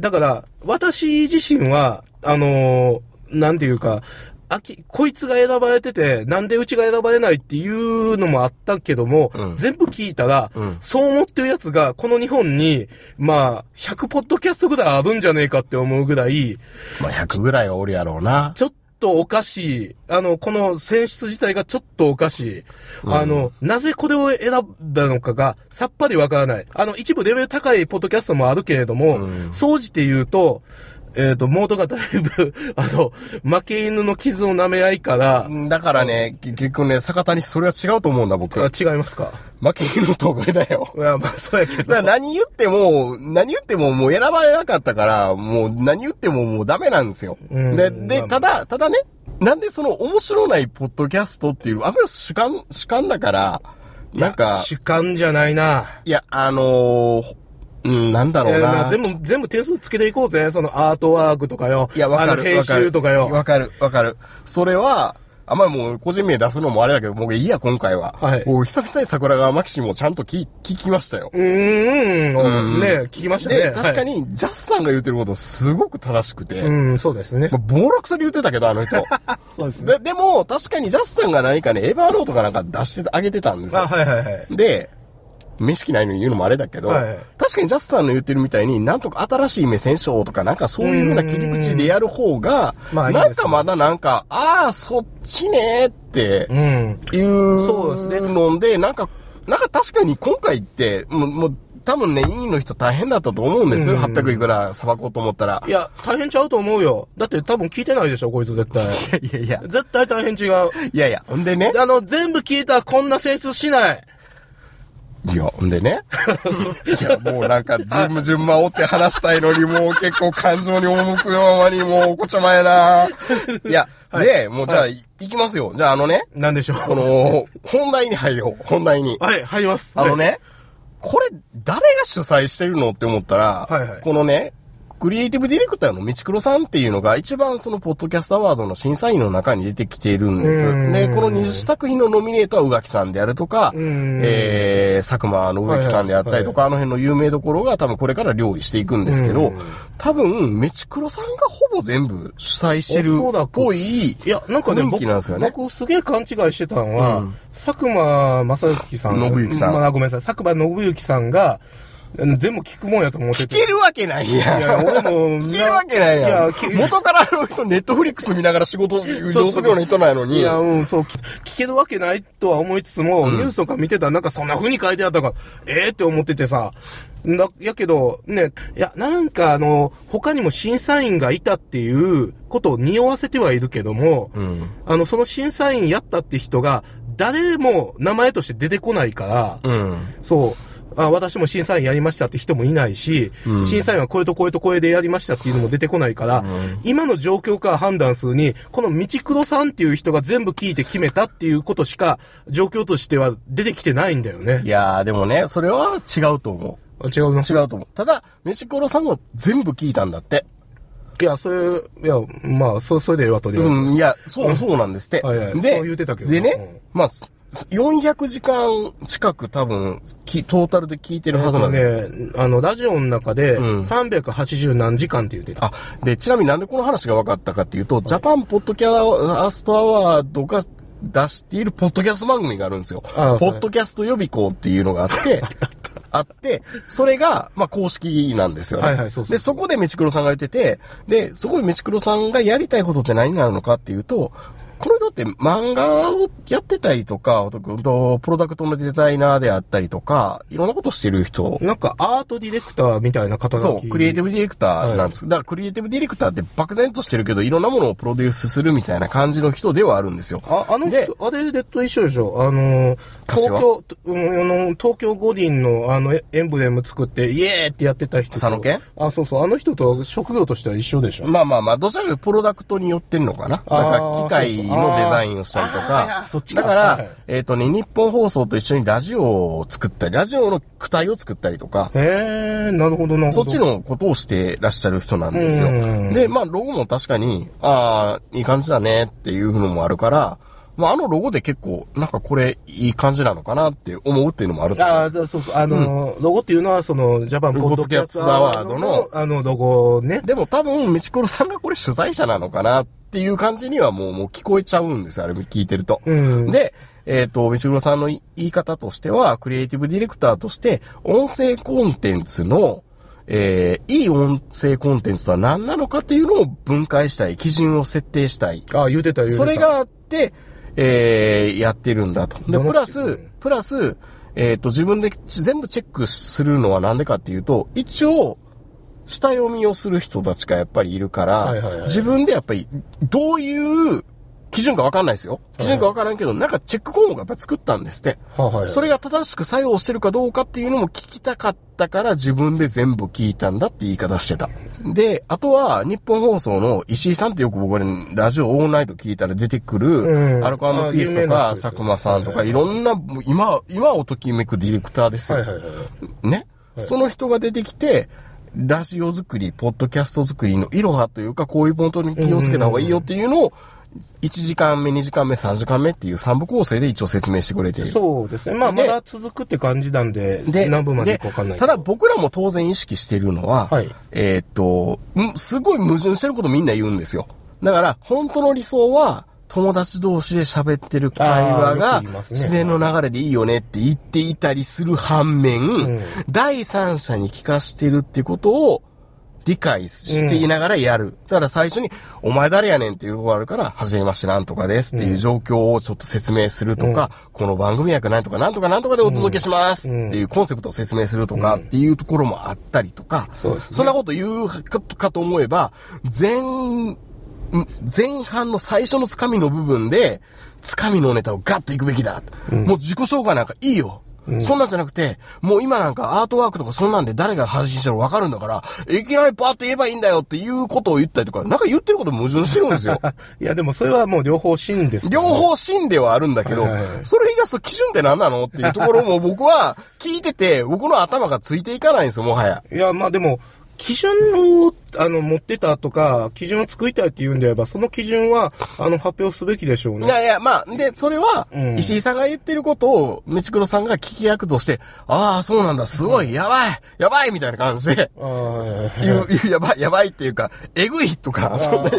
だから、私自身は、あの、なんていうか、あき、こいつが選ばれてて、なんでうちが選ばれないっていうのもあったけども、うん全部聞いたら、うんそう思ってるやつが、この日本に、まあ、100ポッドキャストぐらいあるんじゃねえかって思うぐらい、まあ100ぐらいはおるやろうな。ちょっととおかしい。あの、この選出自体がちょっとおかしい。あの、なぜこれを選んだのかがさっぱりわからない。あの、一部レベル高いポッドキャストもあるけれども、総じて言うと、えっ、と、モードがだいぶ、<laughs> あの、負け犬の傷の舐め合いから、だからね、結局ね、坂谷それは違うと思うんだ、僕。あ違いますか？負け犬と上だよ。<laughs> いや、まあ、そうやけど。何言っても、何言ってももう選ばれなかったから、もう何言ってももうダメなんですよ。うんで、で、まあただ、ただね、なんでその面白ないポッドキャストっていう、あんまり主観、主観だから、なんか、主観じゃないな。いや、あのーうん、なんだろうな。えー全部、全部点数つけていこうぜ。そのアートワークとかよ。いや、わかる。編集とかよ。わかる、わかる。それは、あんまりもう個人名出すのもあれだけど、僕いいや、今回は。はいもう久々に桜川マキシもちゃんと聞聞きましたよ。うーん、うんね聞きましたね。で、確かはい。に、ジャスさんが言ってることすごく正しくて、うん、そうですねま。あ、暴落する言ってたけど、あの人。<laughs> そうですで、でも、確かにジャスさんが何かね、エヴァーノートかなんか出してあげてたんですよ。あ、はいはいはい。で、面識ないのに言うのもあれだけど、はい確かにジャスさんの言ってるみたいに、なんとか新しい目線賞とかなんかそういうふうな切り口でやる方が、まあねなんかまだなんか、ああ、そっちねってうん。いうそうですねので、なんか、なんか確かに今回って、もう、もう多分ね、委員の人大変だったと思うんですよ。うん800いくらさばこうと思ったらい。や、大変ちゃうと思うよ。だって多分聞いてないでしょ、こいつ絶対。いやいや、絶対大変違う。いやいや、ほんでね。あの、全部聞いたらこんな選出しない。いや、ほんでね。<laughs> いや、もうなんか、順順番追って話したいのに、もう結構感情に赴くままに、もうおこちゃまやな。<laughs> いや、で、もうじゃあ、い行きますよ。じゃああのね、なんでしょう。この、本題に入ろう。本題に。はい、入ります。あのね、これ、誰が主催してるのって思ったら、はいはいこのね、クリエイティブディレクターの道黒さんっていうのが一番そのポッドキャストアワードの審査員の中に出てきているんです。うんで、この20作品のノミネートは宇垣さんであるとか、うんえー、佐久間信之さんであったりとか、あの辺の有名どころが多分これから料理していくんですけど、うん多分、メチクロさんがほぼ全部主催してるっぽい、いや、なんかね、僕気なんですよね。僕すげえ勘違いしてたのは、うん佐久間正幸さん。信之さんまあ、ごめんなさい。佐久間信之さんが、全部聞くもんやと思ってて。聞けるわけないやん。いや、俺も、聞けるわけないやん。いや、き元からあの人、ネットフリックス見ながら仕事、上するような人なのに。いや、うん、そう、聞聞けるわけないとは思いつつも、ニュースとか見てたらなんかそんな風に書いてあったから、ええって思っててさ、だ、やけど、ね、いや、なんかあの、他にも審査員がいたっていうことを匂わせてはいるけども、うん。あの、その審査員やったって人が、誰も名前として出てこないから、うん。そう。あ私も審査員やりましたって人もいないし、うん審査員はこれとこれとこれでやりましたっていうのも出てこないから、今の状況から判断するに、この道黒さんっていう人が全部聞いて決めたっていうことしか、状況としては出てきてないんだよねい。やー、でもね、それは違うと思あ違うな。う。違うと思う。ただ、メチコロさんは全部聞いたんだって。いや、それ、いや、まあ、そ、それでええわとりあえず。うん、いや、そう、そうなんですって。はいはいで、そう言ってたけどでね、うんまあ、す400時間近く多分、きトータルで聞いてるはずなんですよ。ね、あの、ラジオの中で、うん380何時間って言ってた。あ、で、ちなみになんでこの話が分かったかっていうと、ジャパンポッドキャストアワードが出しているポッドキャスト番組があるんですよ。ああポッドキャスト予備校っていうのがあって、<laughs> あって、それが、まあ、公式なんですよね。はいはいそうそうで、そこでメチクロさんが言ってて、で、そこでメチクロさんがやりたいことって何になるのかっていうと、この人って漫画をやってたりとか、あとプロダクトのデザイナーであったりとか、いろんなことしてる人。なんか、アートディレクターみたいな肩書き。そう、クリエイティブディレクターなんです。だからクリエイティブディレクターって漠然としてるけど、いろんなものをプロデュースするみたいな感じの人ではあるんですよ。あ、あので人、あれでと一緒でしょ。あの、東柏京、うんあの、東京五輪のあの、エエンブレム作って、イエーってやってた人と。佐野健あ、そうそう、あの人と職業としては一緒でしょ。まあまあまあ、どちらかというとプロダクトによってんのかな。なんか機械のデザインをしたりとか。だから、はい。えっ、とね、日本放送と一緒にラジオを作ったり、ラジオの躯体を作ったりとか、へえ、なるほどなるほど。そっちのことをしてらっしゃる人なんですよ。うん。で、まあ、ロゴも確かに、ああ、いい感じだねっていうのもあるから、まあ、あのロゴで結構、なんかこれ、いい感じなのかなって思うっていうのもあると思うんあですあ、そうそう、あの、ロゴっていうのは、その、ジャパンポッドキャストアワードの、あの、ロゴね。でも多分、メチコロさんがこれ取材者なのかなっていう感じにはもう、もう聞こえちゃうんですよ、あれ聞いてると。うんで、えっ、と、メチコロさんの言い方としては、クリエイティブディレクターとして、音声コンテンツの、えー、いい音声コンテンツとは何なのかっていうのを分解したい、基準を設定したい。あ、言うてた言うてた。それがあって、えー、やってるんだと。で、プラスプラス、えっ、と、自分で全部チェックするのはなんでかっていうと、一応、下読みをする人たちがやっぱりいるから、はいはいはい自分でやっぱり、どういう基準かわかんないですよ。基準かわからんけど、なんかチェック項目やっぱり作ったんですって。はいはいそれが正しく作用してるかどうかっていうのも聞きたかったから自分で全部聞いたんだって言い方してた。で、あとは日本放送の石井さんってよく僕ね、ラジオオールナイト聞いたら出てくる、うんアルコピースとか佐久間さんとかいろんな、今、今をときめくディレクターですよ。はいはいはい。ね、その人が出てきて、ラジオ作り、ポッドキャスト作りのいろはというか、こういうポイントに気をつけた方がいいよっていうのを、1時間目、2時間目、3時間目っていう3部構成で一応説明してくれている。そうですね。まあ、までだ続くって感じなんで、で、何分までくかわかんない。ただ僕らも当然意識しているのは、はいえーっと、んすごい矛盾してることみんな言うんですよ。だから、本当の理想は、友達同士で喋ってる会話が自然の流れでいいよねって言っていたりする反面、ん第三者に聞かしてるってことを理解していながらやる。だから最初に、お前誰やねんっていうところがあるから、はじめましてなんとかですっていう状況をちょっと説明するとか、この番組役なんとかなんとかなんとかでお届けしますっていうコンセプトを説明するとかっていうところもあったりとか、そねそんなこと言うかかと思えば、前、ん前半の最初のつかみの部分で、つかみのネタをガッといくべきだ。もう自己紹介なんかいいよ。そんなんじゃなくて、もう今なんかアートワークとかそんなんで誰が配信してるかわかるんだから、いきなりパーッと言えばいいんだよっていうことを言ったりとか、なんか言ってること矛盾してるんですよ。<laughs> いや、でもそれはもう両方真ですから両ね、方真ではあるんだけどはいはいはい、それ言い出すと基準って何なのっていうところも僕は <laughs> 聞いてて、僕の頭がついていかないんですよ、もはや。いや、まあでも、基準を、あの、持ってたとか、基準を作りたいって言うんであれば、その基準は、あの、発表すべきでしょうね。いやいや、まあ、で、それはうん、石井さんが言ってることを、めちくろさんが聞き役として、ああ、そうなんだ、すごい、やばい、やばい、みたいな感じで、言う、やばい、やばいっていうか、えぐいとか、そんな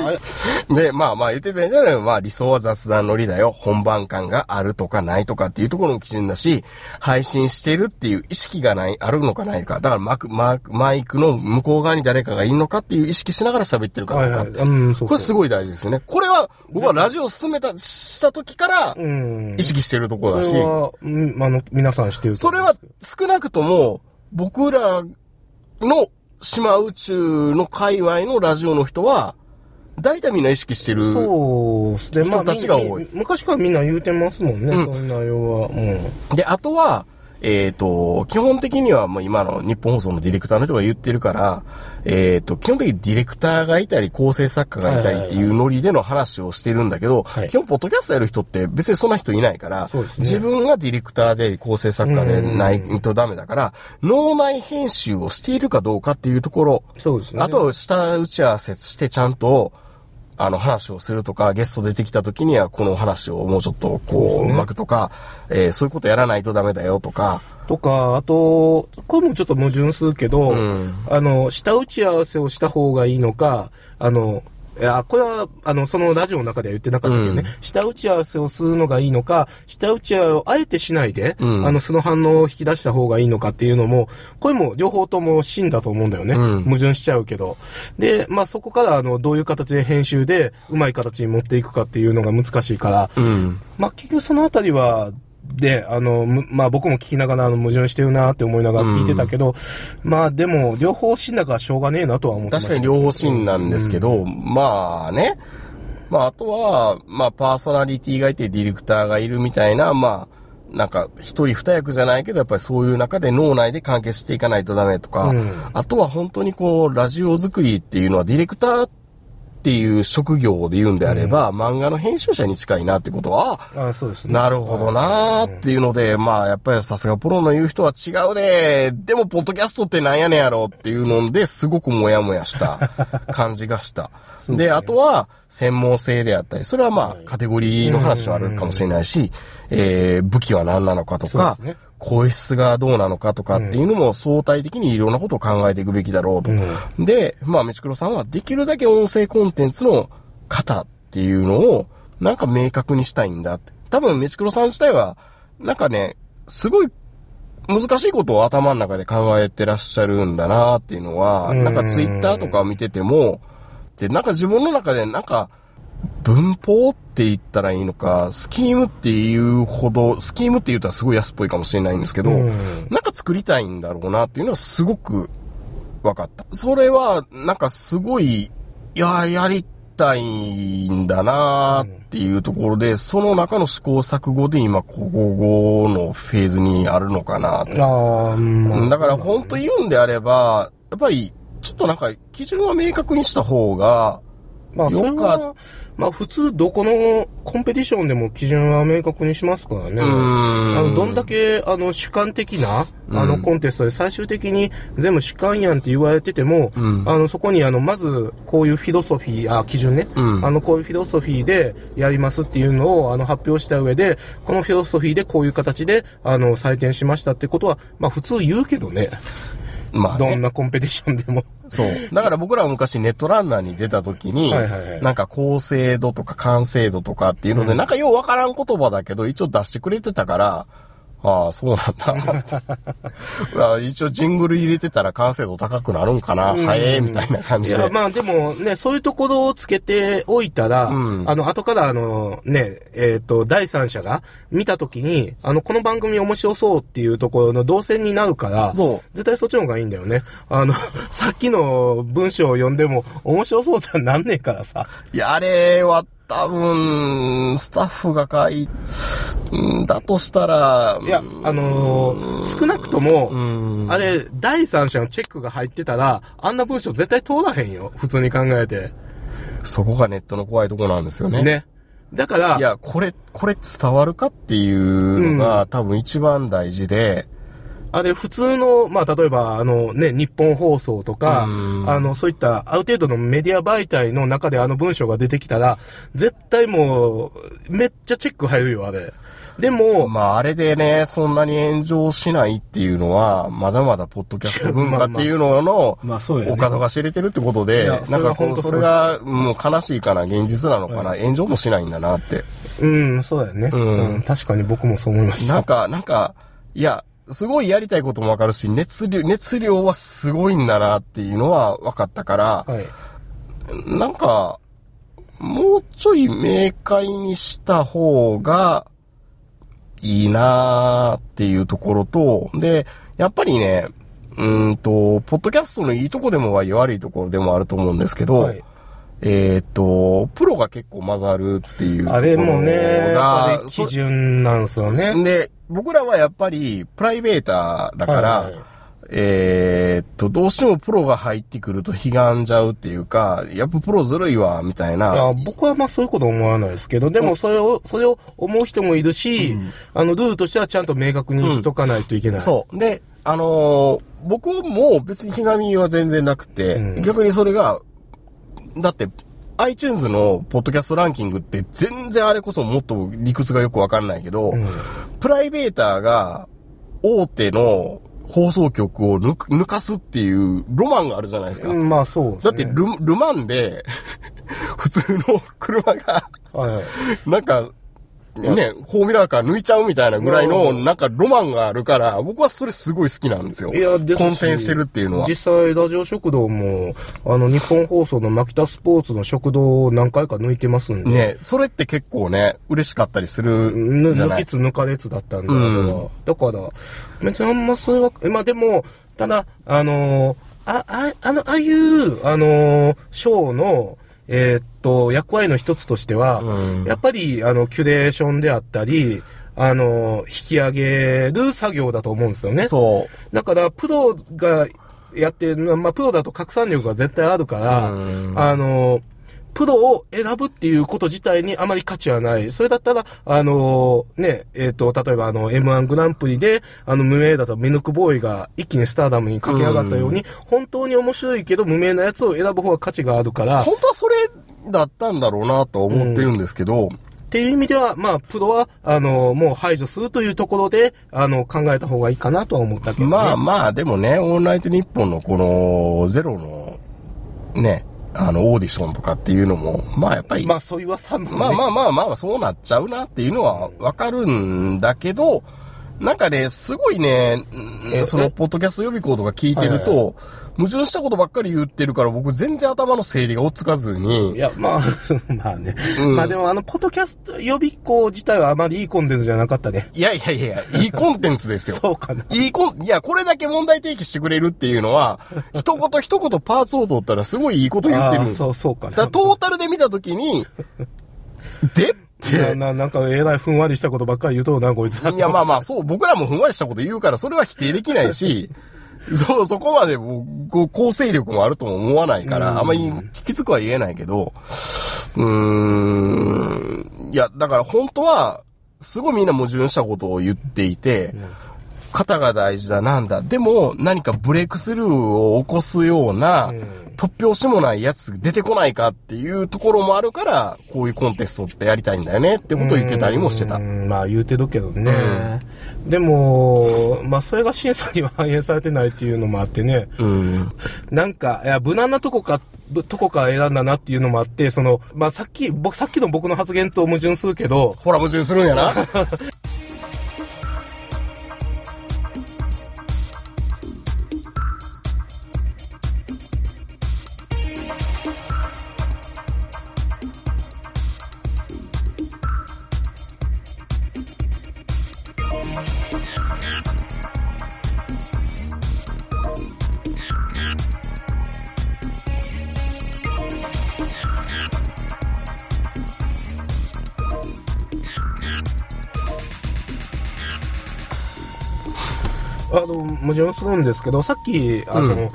で、まあまあ言ってみたら、まあ理想は雑談ノリだよ。本番感があるとかないとかっていうところの基準だし、配信してるっていう意識がない、あるのかないか。だからマクママイクの向こう側に誰かがいるのかっていう意識しながら喋ってるかどうかって。はいはいうんそうそうこれすごい大事ですよね。これは、僕はラジオを進めた、した時からう、ん意。識してるところだしそれ、は、うん、あの、皆さんしてるとそれは少なくとも、僕らの島宇宙の界隈のラジオの人は、大体みんな意識してる。そうですね。人たちが多いみ昔からみんな言うてますもんね、うんそういう内容は。うん。で、あとは、えっ、と、基本的にはもう今の日本放送のディレクターの人が言ってるから、えっ、と、基本的にディレクターがいたり、構成作家がいたりっていうノリでの話をしてるんだけど、はい。基本ポッドキャストやる人って別にそんな人いないから、ね。自分がディレクターで構成作家でないとダメだから、脳内編集をしているかどうかっていうところ、そうですね。あと、下打ち合わせしてちゃんと、あの話をするとか、ゲスト出てきた時にはこの話をもうちょっとこう、うまくとか、えーそういうことやらないとダメだよとか、とか、あと、これもちょっと矛盾するけど、ん。あの、下打ち合わせをした方がいいのか、あの、いや、これは、あの、そのラジオの中では言ってなかったけどね、下打ち合わせをするのがいいのか、下打ち合わせをあえてしないで、うんあの、素の反応を引き出した方がいいのかっていうのも、これも両方とも真だと思うんだよね。うん矛盾しちゃうけど。で、まあそこから、あの、どういう形で編集で、うまい形に持っていくかっていうのが難しいから、うん。まあ、結局そのあたりは、で、あの、むまあ僕も聞きながらあの矛盾してるなって思いながら聞いてたけど、まあでも、両方死んだからしょうがねえなとは思ってま確かに両方真なんですけど、まあね。まああとは、まあパーソナリティがいてディレクターがいるみたいな、まあ、なんか一人二役じゃないけど、やっぱりそういう中で脳内で完結していかないとダメとか、うん。あとは本当にこう、ラジオ作りっていうのはディレクターっていう職業で言うんであれば、漫画の編集者に近いなってことは、あそうですね。なるほどなーっていうので、まあ、やっぱりさすがプロの言う人は違うで、でも、ポッドキャストってなんやねんやろっていうので、すごくモヤモヤした <laughs> 感じがした。で、あとは、専門性であったり、それはまあ、カテゴリーの話はあるかもしれないし、えー、武器は何なのかとかね、声質がどうなのかとかっていうのも相対的にいろんなことを考えていくべきだろうと。で、まあ、めちくろさんはできるだけ音声コンテンツの型っていうのを、なんか明確にしたいんだって。多分、めちくろさん自体は、なんかね、すごい、難しいことを頭の中で考えてらっしゃるんだなっていうのは、うんなんかツイッターとか見てても、で、なんか自分の中でなんか、文法って言ったらいいのか、スキームっていうほど、スキームって言ったらすごい安っぽいかもしれないんですけど、うんなんか作りたいんだろうなっていうのはすごく分かった。それは、なんかすごい、いや、やりたいんだなっていうところで、その中の試行錯誤で今、ここのフェーズにあるのかなと。うんだから本当言うんであれば、やっぱり、ちょっとなんか、基準は明確にした方が、まあ、それよかは、まあ、普通、どこのコンペティションでも基準は明確にしますからね。あの、どんだけ、あの、主観的な、あの、コンテストで最終的に全部主観やんって言われてても、んあの、そこに、あの、まず、こういうフィロソフィー、あ、基準ね。うんあの、こういうフィロソフィーでやりますっていうのを、あの、発表した上で、このフィロソフィーでこういう形で、あの、採点しましたってことは、まあ、普通言うけどね。まあ、ね、どんなコンペティションでも。そう。だから僕らは昔ネットランナーに出た時に、はいはいはいなんか高精度とか完成度とかっていうので、なんかようわからん言葉だけど、一応出してくれてたから、ああ、そうなんだ <laughs> 一応ジングル入れてたら完成度高くなるんかな、早え、みたいな感じで。いや、まあでもね、そういうところをつけておいたら、うんあの、後からあの、ね、えっ、と、第三者が見たときに、あの、この番組面白そうっていうところの動線になるから、そう絶対そっちの方がいいんだよね。あの、<laughs> さっきの文章を読んでも面白そうとはなんねえからさ。いや、あれは多分、スタッフが書い、んだとしたら、いや、あのー少なくとも、うんあれ、第三者のチェックが入ってたら、あんな文章絶対通らへんよ。普通に考えて。そこがネットの怖いとこなんですよね。ね。だから、いや、これ、これ伝わるかっていうのが、多分一番大事で、あれ、普通の、まあ、例えば、あのね、日本放送とか、うんあの、そういった、ある程度のメディア媒体の中であの文章が出てきたら、絶対もう、めっちゃチェック入るよ、あれ。でも、まあ、あれでね、そんなに炎上しないっていうのは、まだまだポッドキャスト文化っていうのの、まあそうやねお門が知れてるってことで、なんかこう、本当それがもう悲しいかな、現実なのかな、炎上もしないんだなって。うん、そうだよね、んうん。確かに僕もそう思いました。なんか、なんか、いや、すごいやりたいこともわかるし、熱量、熱量はすごいんだなっていうのは分かったから、はい。なんか、もうちょい明快にした方がいいなーっていうところと、で、やっぱりね、うーんと、ポッドキャストのいいとこでも悪いところでもあると思うんですけど、はいえーっと、プロが結構混ざるっていう。あれもね、やっぱり基準なんすよね。で、僕らはやっぱりプライベーターだから、はいはいえーっと、どうしてもプロが入ってくると悲願じゃうっていうか、やっぱプロずるいわ、みたいな。僕はまあそういうこと思わないですけど、でもそれを、それを思う人もいるし、あの、ルールとしてはちゃんと明確にしとかないといけない。そう。で、あのー僕はもう別にひがみは全然なくて、うん逆にそれが、だって、iTunes のポッドキャストランキングって全然あれこそもっと理屈がよくわかんないけど、うんプライベーターが大手の放送局を抜かすっていうロマンがあるじゃないですか。うんまあそうですね。だってル、ルマンで、<laughs> 普通の車が、はい。なんか、ね、フォーミュラーカー抜いちゃうみたいなぐらいの、うんなんかロマンがあるから、僕はそれすごい好きなんですよ。いや、ですし混戦してるっていうのは。実際、ラジオ食堂も、あの、日本放送のマキタスポーツの食堂を何回か抜いてますんで。ね、それって結構ね、嬉しかったりするぬじゃない？抜きつ抜かれつだったんで、うんだから、別にあんまそれは、まあでも、ただ、あのーあ、あ、あの、ああいう、あのーショーの、えーっと、役割の一つとしては、うんやっぱり、あの、キュレーションであったり、あのー引き上げる作業だと思うんですよね。そう。だから、プロがやってる、まあ、プロだと拡散力が絶対あるから、うんあの、プロを選ぶっていうこと自体にあまり価値はない。それだったら、あの、ね、えっ、と、例えばあの、M1 グランプリで、あの、無名だとミルクボーイが一気にスターダムに駆け上がったように、本当に面白いけど無名なやつを選ぶ方が価値があるから、本当はそれだったんだろうなと思ってるんですけど、っていう意味では、まあ、プロは、あの、もう排除するというところで、あの、考えた方がいいかなとは思ったけど、ね。まあまあ、でもね、オールナイトニッポンのこのゼロの、ね、あの、オーディションとかっていうのも、まあやっぱり、まあ、そういう噂も、ね、まあまあまあまあ、そうなっちゃうなっていうのはわかるんだけど、なんかね、すごいね、うんその、ポッドキャスト予備校とか聞いてると、矛盾したことばっかり言ってるから、僕全然頭の整理が追っつかずいに、や、まあ、<laughs> まあね。うんまあでもあの、ポッドキャスト予備校自体はあまりいいコンテンツじゃなかったね。いやいやいや、<laughs> いいコンテンツですよ。そうかな。いいコン、いや、これだけ問題提起してくれるっていうのは、<laughs> 一言一言パーツを取ったらすごいいいこと言ってるそう、そうかな。だトータルで見たときに、でって、な、ななんか、えらいふんわりしたことばっかり言うとうな、こいつは。いや、まあまあ、そう、僕らもふんわりしたこと言うから、それは否定できないし、<laughs> そう、そこまで、こう、構成力もあるとも思わないから、あん。まり聞きつくは言えないけど、うーん、いや、だから本当は、すごいみんな矛盾したことを言っていて、肩が大事だなんだ。でも、何かブレイクスルーを起こすような、突拍子もないやつ出てこないかっていうところもあるから、こういうコンテストってやりたいんだよねってことを言ってたりもしてたう。んまあ言うてるけどね。でも、まあそれが審査には反映されてないっていうのもあってね。うん。なんか、いや、無難なとこか、ぶとこから選んだなっていうのもあって、その、まあさっき、僕、さっきの僕の発言と矛盾するけど、ほら、矛盾するんやな。<laughs> の、矛盾するんですけど、さっき、あの、うん。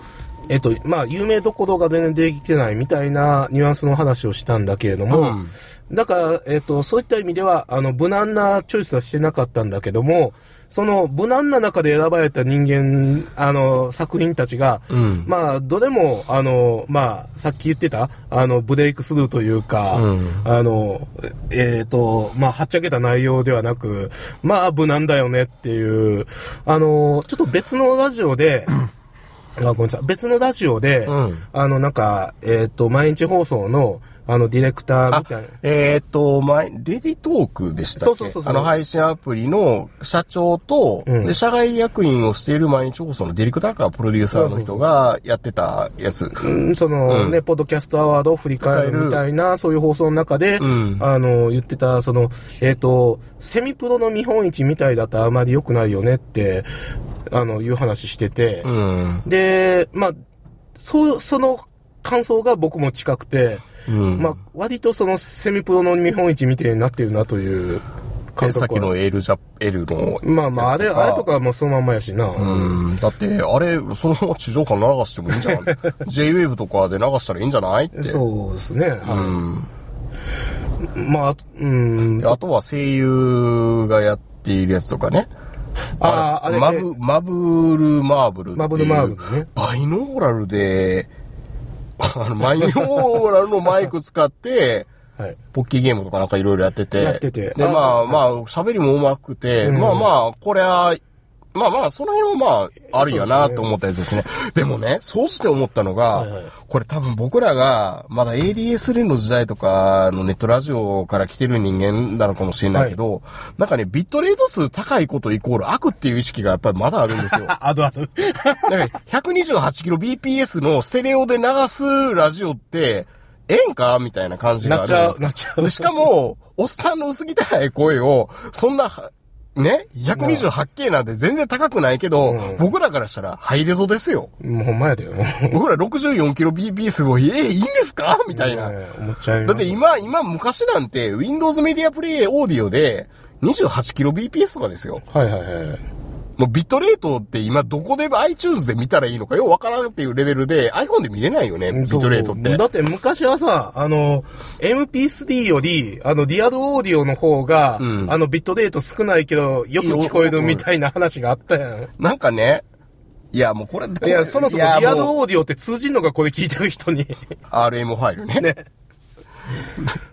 えっと、まあ、有名どころが全然できてないみたいなニュアンスの話をしたんだけれども、うん。だから、えっと、そういった意味では、あの、無難なチョイスはしてなかったんだけども、その無難な中で選ばれた人間、あの、作品たちが、うんまあ、どれも、あの、まあ、さっき言ってた、あの、ブレイクスルーというか、うんあの、えっ、と、まあ、はっちゃけた内容ではなく、まあ、無難だよねっていう、あの、ちょっと別のラジオで、<clears throat> あごめんなさい。別のラジオで、うんあの、なんか、えっ、と、毎日放送の、あの、ディレクターあみたいな。、えーっと、前、レディトークでしたっけ？そうそうそうそうあの配信アプリの社長と、うんで、社外役員をしている毎日放送のディレクターかプロデューサーの人がやってたやつ。うんそのうんね、ポッドキャストアワードを振り返るみたいな、そういう放送の中で、うんあの、言ってた、その、えっ、と、セミプロの見本市みたいだとあまり良くないよねって、あの、いう話してて、うん。で、まあ、そう、その感想が僕も近くて、うん。まあ、割とそのセミプロの見本市みたいになってるなという感覚は。さっきの L ジャ、L の。まあまあ、あれ、あれとかはもうそのまんまやしな。うん。だって、あれ、そのまま地上波流してもいいんじゃない <laughs> ?J-Wave とかで流したらいいんじゃない？って。そうですね。うはん。い。まあ、うん。あとは声優がやっているやつとかね。あーあれマブ、マブルマーブル。マブルマーブルねバイノーラルで、あの、バイノーラルのマイク使って、はい。ポッキーゲームとかなんかいろいろやってて。やっててで、まあまあ、喋りも上手くて、うんまあまあ、これは、まあまあ、その辺はまあ、あるやなと思ったやつですね。でもね、そうして思ったのが、はいはいこれ多分僕らが、まだ ADSL の時代とかのネットラジオから来てる人間なのかもしれないけど、なんかね、ビットレート数高いことイコール悪っていう意識がやっぱりまだあるんですよ。<laughs> あるある。だから 128kbps のステレオで流すラジオって、ええんか？みたいな感じがあるじゃないですかなっちゃうなっちゃうでしかも、おっさんの薄汚い声を、そんな、ね、128K なんて全然高くないけど、うん僕らからしたらハイレゾですよ。もうほんまやでよ。僕ら 64kbps を、ええいいんですか？みたいな。ね思っちゃいますだって今、今昔なんて Windows Media Player Audio で 28kbps とかですよ。はいはいはい。もうビットレートって今どこで iTunes で見たらいいのかよくわからんっていうレベルで iPhone で見れないよね、ビットレートって。だって昔はさ、あの、MP3 より、あの、リアルオーディオの方が、うんあの、ビットレート少ないけど、よく聞こえるみたいな話があったやん。なんかね、いやもうこれ、いや、そもそもいやリアルもうオーディオって通じんのがこれ聞いてる人に。RM ファイルね。ね。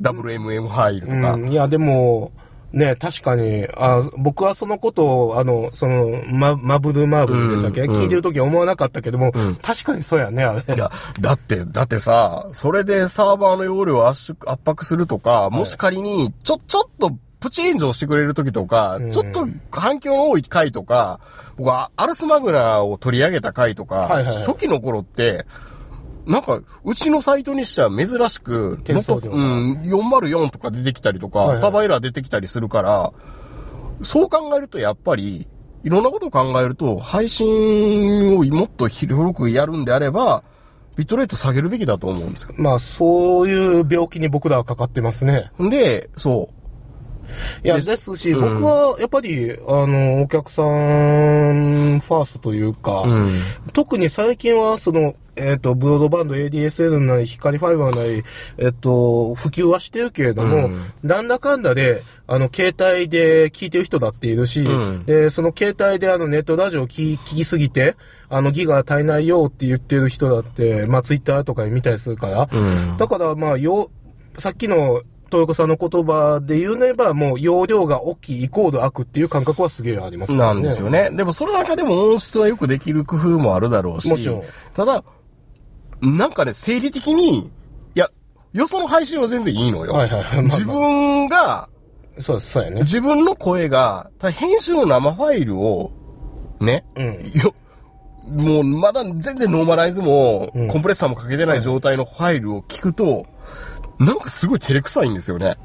WMM ファイルとか。うん、いや、でも、ね、確かに、あ僕はそのことを、あの、その、ま、マブルマーブルでしたっけ、うん。聞いてるときは思わなかったけども、確かにそうやね、あれ。いや、だって、だってさ、それでサーバーの容量を圧縮、圧迫するとか、もし仮に、ちょ、ちょっとプチ炎上してくれる時とか、ちょっと反響の多い回とか、僕はアルスマグナを取り上げた回とか、はいはいはい。初期の頃って、なんか、うちのサイトにしては珍しく、うん、404とか出てきたりとか、はいはいサバエラー出てきたりするから、そう考えるとやっぱり、いろんなことを考えると、配信をもっと広くやるんであれば、ビットレート下げるべきだと思うんですよ。まあ、そういう病気に僕らはかかってますね。で、そいや、でですし、うん僕は、やっぱり、あの、お客さんファーストというか、う。うん。特に最近は、その、えっ、と、ブロードバンド ADSL なり、光ファイバーなり、えっ、と、普及はしてるけれども、うんなんだかんだで、あの、携帯で聞いてる人だっているし、うんで、その携帯であの、ネットラジオを聞聞きすぎて、あの、ギガ足りないよって言ってる人だって、まあ、ツイッターとかで見たりするから、うん。だから、まあ、よ、さっきの、豊子さんの言葉で言うねば、もう、容量が大きいイコール悪っていう感覚はすげえありますね。なんですよね。でもその中でも音質はよくできる工夫もあるだろうし。もちろんただ、なんかね、生理的に、いや、よその配信は全然いいのよ。はいはいはいまあまあ自分が、そうそうやね。自分の声が、た編集の生ファイルを、ね、うん。よ、もうまだ全然ノーマライズも、うんコンプレッサーもかけてない状態のファイルを聞くと、なんかすごい照れくさいんですよね。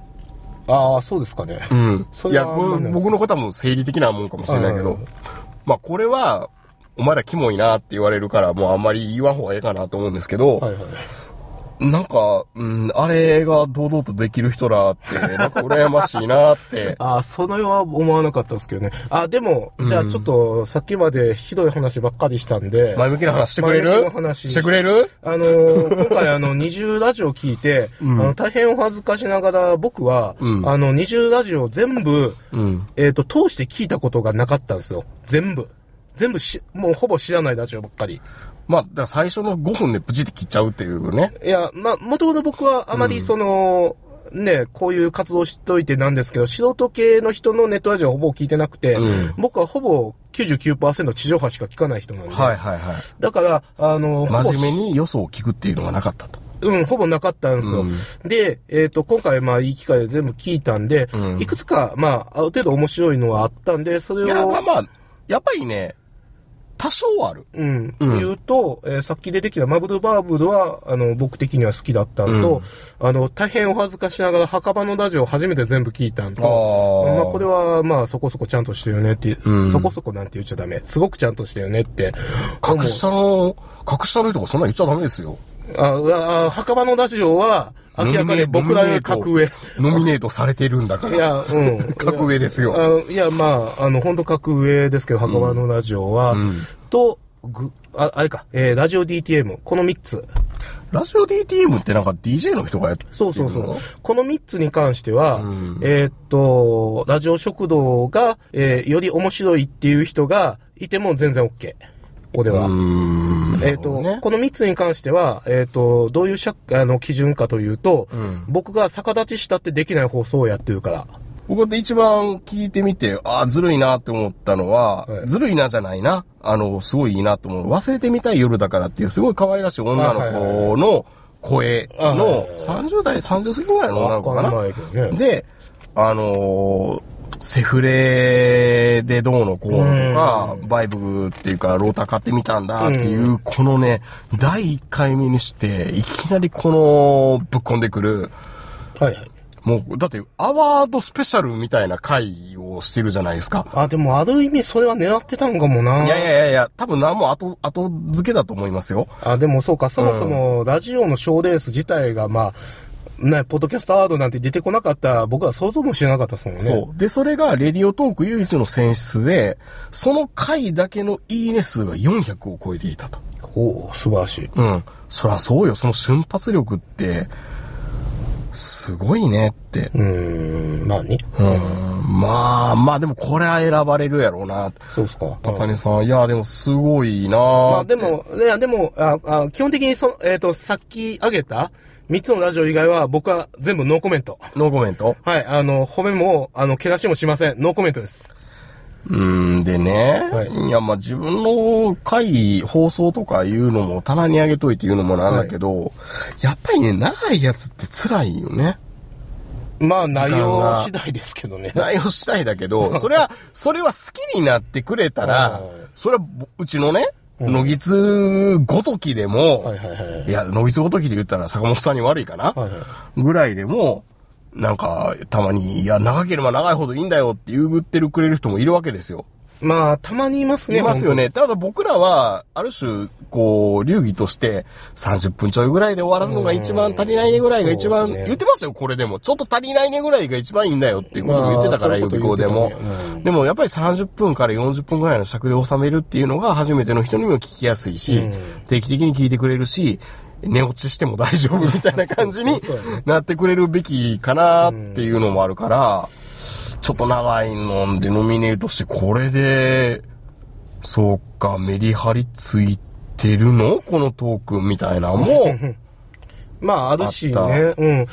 ああ、そうですかね。うん。いや、それはこれ何なんですか僕の方も生理的なもんかもしれないけどうん、まあこれは、お前らキモいなって言われるから、もうあんまり言わん方がええかなと思うんですけど、はいはい。なんか、うん、あれが堂々とできる人らって、<laughs> なんか羨ましいなって。ああ、それは思わなかったですけどね。あでも、じゃあちょっと、さっきまでひどい話ばっかりしたんで、前向きな話してくれる？な話してくれる？あのー今回あの、二重ラジオ聞いて、あの、大変お恥ずかしながら僕は、うんあの、二重ラジオ全部、うん。えっ、と、通して聞いたことがなかったんですよ。全部。全部し、もうほぼ知らないラジオばっかり。まあ、だから最初の5分でプチって切っちゃうっていうね。いや、まあ、もともと僕はあまりその、ね、こういう活動しといてなんですけど、素人系の人のネットラジオはほぼ聞いてなくて、うん僕はほぼ99%地上波しか聞かない人なんで。はいはいはい。だから、あの、真面目に予想を聞くっていうのがなかったと。うん、ほぼなかったんですよ。うんで、えっ、と、今回、まあ、いい機会で全部聞いたんで、うんいくつか、まあ、ある程度面白いのはあったんで、それを、いや、まあまあ、やっぱりね、多少はある。うん、うん言うと、えーさっき出てきたマブルバーブルは、あの、僕的には好きだったのと、あの、大変お恥ずかしながら墓場のラジオを初めて全部聞いたのと、あーまあ、これは、まあ、そこそこちゃんとしてるよねって、うんそこそこなんて言っちゃダメ。すごくちゃんとしてるよねって。格下の、格下の人がそんな言っちゃダメですよ。ああ、墓場のラジオは、明らかに僕らより格上。ノミネートされてるんだから。いや、うん。<laughs> 格上ですよ。いや、まあ、あの、本当格上ですけど、墓場のラジオは、うんと、ぐ、あ、あれか、えー、ラジオ DTM、この3つ。ラジオ DTM ってなんか DJ の人がやってるの？そうそうそう。この3つに関しては、うんえーっと、ラジオ食堂が、えーより面白いっていう人がいても全然 OK。俺は。うーん。えーっと、なるほどねこの3つに関しては、えーっと、どういう社あの基準かというと、ん僕が逆立ちしたってできない放送をやってるから。僕で一番聞いてみて、ああ、ずるいなって思ったのは、はいずるいなじゃないな。あの、すごいいいなと思う。忘れてみたい夜だからっていう、すごい可愛らしい女の子の声のあはいはいはい30代、30過ぎぐらいの女の子かな。わかんなね。で、あのーセフレでどうのこうのとか、バイブっていうか、ローター買ってみたんだっていう、このね、第1回目にして、いきなりこの、ぶっこんでくる、はいはい。もう、だって、アワードスペシャルみたいな回をしてるじゃないですか。あ、でもある意味それは狙ってたんかもな。いやいやいやいや、多分何も後、後付けだと思いますよ。あ、でもそうか、そもそも、ラジオの賞レース自体が、まあ、ね、ポッドキャストアワードなんて出てこなかった、僕は想像もしなかったですもんね。そう。で、それが、レディオトーク唯一の選出で、その回だけのいいね数が400を超えていたと。おお素晴らしい。うん。そりゃそうよ。その瞬発力って、すごいねって。うーん、まあね。うん。まあ、まあでもこれは選ばれるやろうな。そうっすか。パパネさん、いや、でもすごいなまあでも、いや、でも、ああ基本的にそ、えっ、と、さっき挙げた3つのラジオ以外は僕は全部ノーコメント。ノーコメント？はい、あの、褒めも、あの、けなしもしません。ノーコメントです。うーん、でね。はいい、や、まあ自分の回、放送とかいうのも棚に上げといて言うのもなんだけど、やっぱりね、長いやつって辛いよね。まあ、内容が次第ですけどね。内容次第だけど、<laughs> それは、それは好きになってくれたらはい、それはぼうちのね、野木津ごときでも、はいはいはい。いや、野木津ごときで言ったら坂本さんに悪いかな、はいはいぐらいでも、なんか、たまに、いや、長ければ長いほどいいんだよって言ってるくれる人もいるわけですよ。まあ、たまにいますね。いますよね。ただ僕らは、ある種、こう、流儀として、30分ちょいぐらいで終わらすのが一番足りないねぐらいが一番、ね言ってましたよ、これでも。ちょっと足りないねぐらいが一番いいんだよっていうことを言ってたから、予まあ備校でもそうん。でもやっぱり30分から40分ぐらいの尺で収めるっていうのが初めての人にも聞きやすいし、定期的に聞いてくれるし、寝落ちしても大丈夫みたいな感じになってくれるべきかなっていうのもあるから、ちょっと長いのでノミネートして、これで、そうか、メリハリついてるの？このトークみたいなのも、<laughs> まあ、あるしね。うん。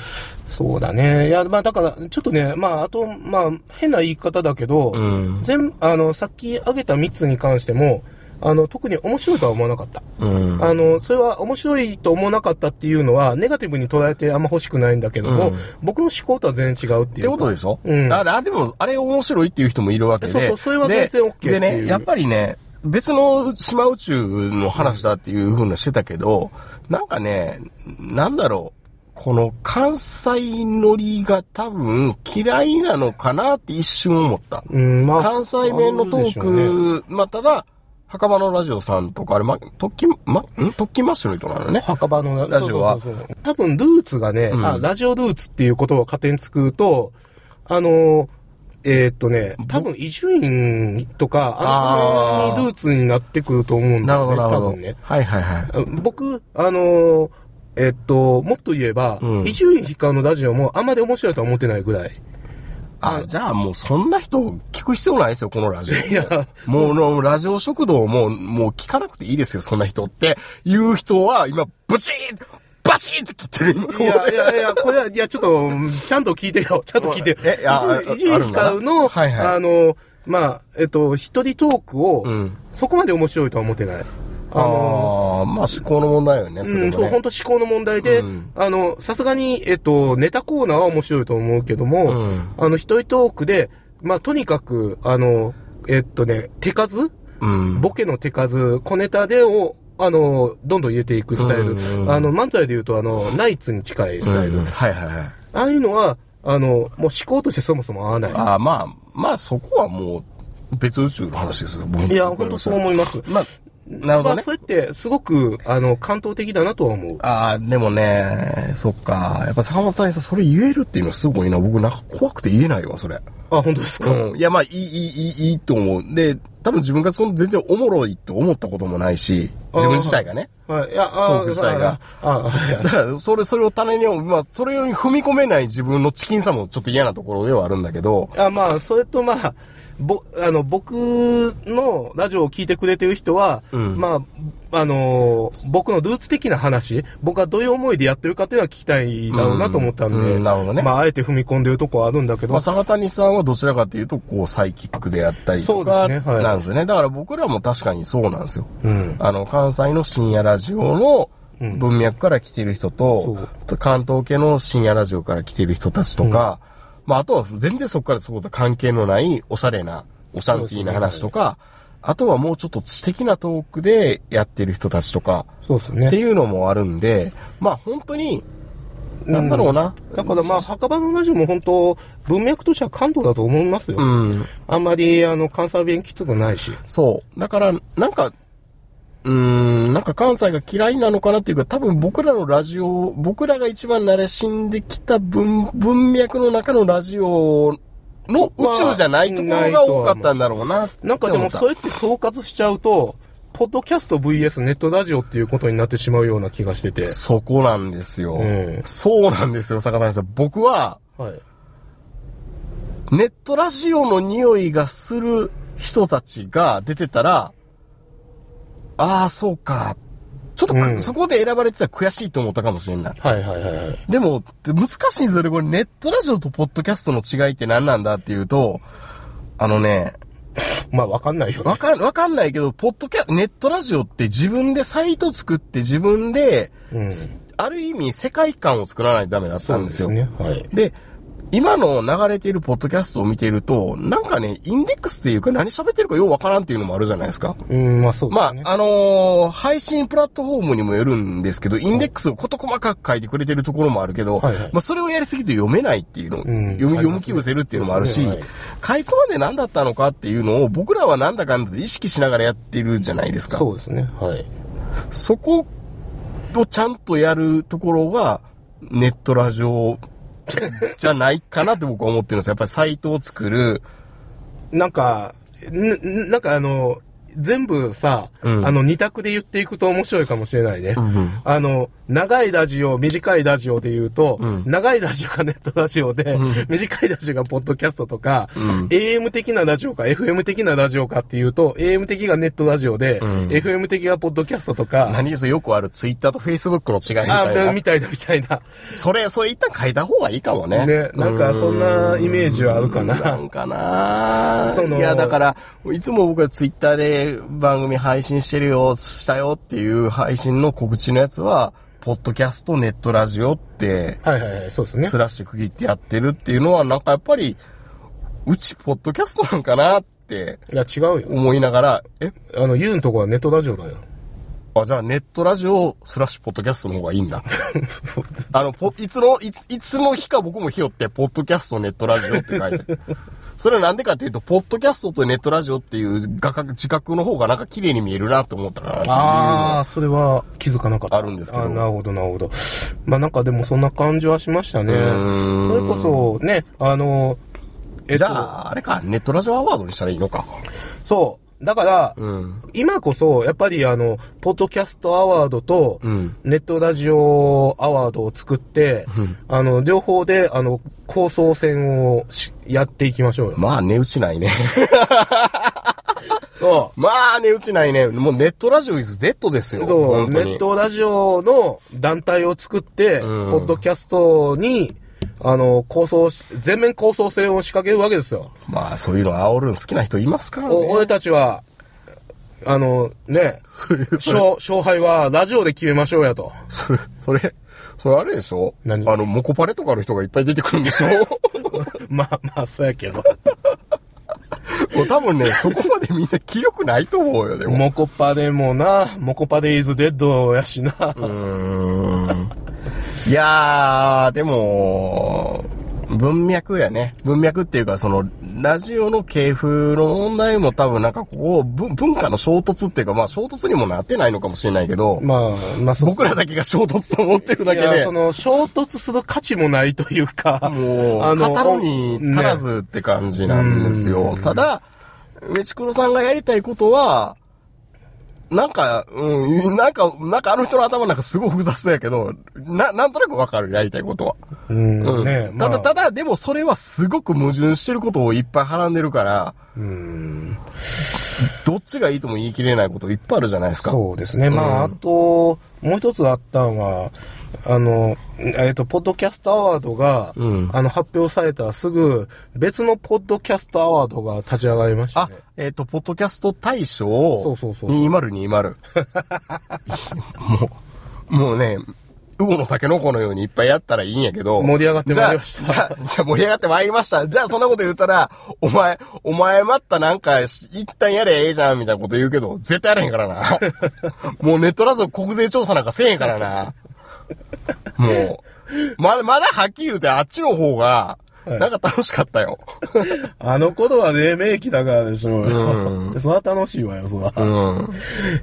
そうだね。いや、まあ、だから、ちょっとね、まあ、あと、まあ、変な言い方だけど、ん全、あの、さっき挙げた3つに関しても、あの、特に面白いとは思わなかった。うん。あの、それは面白いと思わなかったっていうのは、ネガティブに捉えてあんま欲しくないんだけども、うん僕の思考とは全然違うってっていうか。ことでしょ？うん。あれ、あれでも、あれ面白いっていう人もいるわけで。そうそうそれは全然 OK ででね、やっぱりね、別の島宇宙の話だっていう風なしてたけど、なんかね、なんだろう。この関西ノリが多分嫌いなのかなって一瞬思った。うん、まあ、関西弁のトーク、まあ、ただ、墓場のラジオさんとか、あれ、ま、特勤、ま、ん？特勤マッシュの人なのね。墓場のラジオはそうそうそう多分ルーツがね、あ、ラジオルーツっていうことを勝手に作ると、あの、えーっとね、多分伊集院とか、あの辺にルーツになってくると思うんだよね。多分ね。はいはいはい。僕、あの、えーっと、もっと言えばうん、伊集院光のラジオもあんまり面白いとは思ってないぐらい。あ、じゃあもうそんな人聞く必要ないですよ、このラジオ。いや、もうの、ラジオ食堂も、もう聞かなくていいですよ、そんな人って。いう人は、今、ブチーンバチーンって切ってる、今。いやいやいや、これは、いや、ちょっと、ちゃんと聞いてよ。ちゃんと聞いてよ。<laughs> えあ伊集院光の、はいはいあの、まあ、えっと、一人トークを、んそこまで面白いとは思ってない。あの、まあ思考の問題よね、それうん、そう。本当思考の問題で、うんあの、さすがに、えっと、ネタコーナーは面白いと思うけども、うんあの、一人トークで、まあ、とにかく、あの、えっとね、手数？うん。ボケの手数、小ネタでを、あの、どんどん入れていくスタイル。うんうんあの、漫才で言うと、あの、ナイツに近いスタイル。うんはいはいはい。ああいうのは、あの、もう思考としてそもそも合わない。ああ、まあ、まあそこはもう、別宇宙の話ですよ、僕いや、本当そう思います。まあ、なるほどねまあ、。それって、すごく、あの、感動的だなとは思う。ああ、でもね、そっか。やっぱ坂本さんそれ言えるっていうのはすごいな。僕なんか怖くて言えないわ、それ。あ、本当ですか、うん。いや、まあ、いい、いい、いい、いいと思う。で、多分自分がその全然おもろいと思ったこともないし、自分自体がね。はい。いや、あトーク自体があ、あ、だから、それ、それを種に、まあ、それに踏み込めない自分のチキンさもちょっと嫌なところではあるんだけど、あまあ、それとまあ、ぼ、あの、僕のラジオを聞いてくれてる人は、んまあ、あのー僕のルーツ的な話、僕はどういう思いでやってるかっていうのは聞きたいだろうなと思ったんで、うんうんなるほどねまあ、あえて踏み込んでるとこはあるんだけど、まあ、坂谷さんはどちらかというと、こう、サイキックであったりそうとか、ねはいなんですよね。だから僕らも確かにそうなんですよ。うん。あの、関西の深夜ラジオの文脈から来てる人と、関東系の深夜ラジオから来てる人たちとか、まあ、あとは全然そこからそこと関係のないおしゃれな、おシャンティーな話とか、あとはもうちょっと知的なトークでやってる人たちとか、そうですね。っていうのもあるんで、まあ本当に、なんだろうな。だからまあ、墓場のラジオも本当、文脈としては関東だと思いますよ。うん。あんまり、あの、関西弁きつくないし。そう。だから、なんか、うーん、なんか関西が嫌いなのかなっていうか、多分僕らのラジオ、僕らが一番慣れしんできた文、文脈の中のラジオの宇宙じゃないところが多かったんだろうな。なんかでも、そうやって総括しちゃうと、ポッドキャスト VS ネットラジオっていうことになってしまうような気がしてて。そこなんですよ。うんそうなんですよ、坂谷さん。僕は、はい。ネットラジオの匂いがする人たちが出てたら、ああ、そうか。ちょっとく、うんそこで選ばれてたら悔しいと思ったかもしれない。はいはいはいはい。でも、難しいんですよね。これネットラジオとポッドキャストの違いって何なんだっていうと、あのね、まあ、わかんないよねわかん、わかんないけど、ポッドキャネットラジオって自分でサイト作って自分で、うんある意味世界観を作らないとダメだったんですよ。ね。はい。で、今の流れているポッドキャストを見ていると、なんかね、インデックスっていうか何喋ってるかようわからんっていうのもあるじゃないですか。うん、まあそうでますね。あ、あのー配信プラットフォームにもよるんですけど、インデックスを事細かく書いてくれてるところもあるけど、はいはいまあそれをやりすぎて読めないっていうの、ん読み、読み気失せるっていうのもあるし、そうですねかいつまで何だったのかっていうのを僕らはなんだかんだで意識しながらやってるじゃないですか。そうですね。はい。そこをちゃんとやるところが、ネットラジオじゃないかなって僕は思ってるんですよ。やっぱりサイトを作る。なんか、ななんかあの、全部さ、うん。あの、二択で言っていくと面白いかもしれないね。あの、長いラジオ、短いラジオで言うと、長いラジオが <laughs> ネットラジオで、短いラジオがポッドキャストとか、AM 的なラジオか FM 的なラジオかっていうと、AM 的がネットラジオで、FM 的がポッドキャストとか、何ですよくあるツイッターとフェイスブックの違いみたいあ、な。みたいなみたいな。それ、それ一旦書いた方がいいかもね。ねなんかそんなイメージはあるかな。なんかなそのいや、だから、いつも僕はツイッターで番組配信してるよ、したよっていう配信の告知のやつは、ポッドキャスト、ネットラジオって、はいはいはい、そうですね。スラッシュ区切ってやってるっていうのは、なんかやっぱり、うち、ポッドキャストなんかなっていや、違うよ。思いながら、え？あの、ユウのとこはネットラジオだよ。あ、じゃあネットラジオスラッシュポッドキャストの方がいいんだ。<laughs> あの、ポいつの、いつ、いつの日か僕も日よって、ポッドキャストネットラジオって書いてる。それはなんでかっていうと、ポッドキャストとネットラジオっていう画角、自覚の方がなんか綺麗に見えるなって思ったからああ、それは気づかなかった。あるんですけどなるほど、なるほど。まあなんかでもそんな感じはしましたね。それこそね、あの、えっと、じゃあ、あれか、ネットラジオアワードにしたらいいのか。そう。だから、うん。今こそ、やっぱりあの、ポッドキャストアワードと、んネットラジオアワードを作って、あの、両方で、あの、構想戦をしやっていきましょうよ。まあ、値打ちないね。<laughs> そまあ、値打ちないね。もうネットラジオイズデッドですよ。う。そう、ネットラジオの団体を作って、うんポッドキャストに、あの、構想し、全面構想戦を仕掛けるわけですよ。まあ、そういうの煽るの好きな人いますからね。お俺たちは、あの、ね、<laughs> 勝勝敗はラジオで決めましょうやと。それ、それ、それあれでしょ？何？あの、モコパレとかの人がいっぱい出てくるんでしょ？<laughs> まあまあ、そうやけど。<laughs> もう多分ね、そこまでみんな気力ないと思うよ、でも。モコパでもな、モコパでイズデッドやしな。うーん。いやー、でも、文脈やね。文脈っていうか、その、ラジオの系譜の問題も多分なんかここ、文文化の衝突っていうか、まあ衝突にもなってないのかもしれないけど、まあ、まあそう。僕らだけが衝突と思ってるだけでいやそ、の、衝突する価値もないというか、もう、あの語るに足らずって感じなんですよ。ただ、メチクロさんがやりたいことは、なんか、うん、なんか、なんかあの人の頭なんかすごい複雑そうやけど、な、なんとなくわかる、やりたいことは。うん、うん。ね、ただ、まあただ、でもそれはすごく矛盾してることをいっぱいはらんでるから、うん、どっちがいいとも言い切れないこといっぱいあるじゃないですか。そうですね。まあ、あと、もう一つあったのは、あの、えっ、と、ポッドキャストアワードが、うんあの、発表されたらすぐ、別のポッドキャストアワードが立ち上がりましたあね。、えっ、と、ポッドキャスト大賞そうそうそう2020。<laughs> もう、もうね、ウゴのタケノコのようにいっぱいやったらいいんやけど。盛り上がってまいりましたじゃあ、じゃ盛り上がってまいりました。じゃあそんなこと言ったら、お前、お前またなんか、一旦やれええじゃんみたいなこと言うけど、絶対やれへんからな。<laughs> もうネットラジオ国税調査なんかせえへんからな。もう、まだ、まだはっきり言うてあっちの方が、はいなんか楽しかったよ。あの頃は黎明期だからでしょうよ。でそれは楽しいわよ、そら。うん。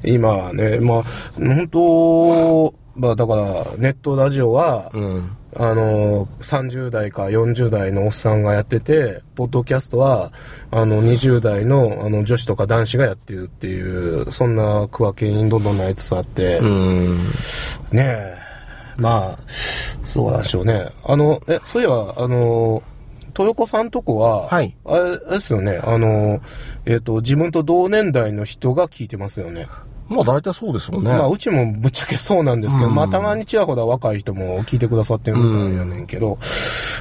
今はね、まあ、本当まあだから、ネットラジオは、うん。あの、30代か40代のおっさんがやってて、ポッドキャストは、あの、20代の、あの、女子とか男子がやってるっていう、そんな区分けにどんどんなりつつあって、うん。ねえ、まあ、そうなんでしょうね。あの、え、そういえば、あの、豊子さんとこは、はいあれあれですよね、あの、えっ、と、自分と同年代の人が聞いてますよね。まあ大体そうですよね。まあ、うちもぶっちゃけそうなんですけど、まあ、たまにちらほら若い人も聞いてくださってるみたいやねんけど、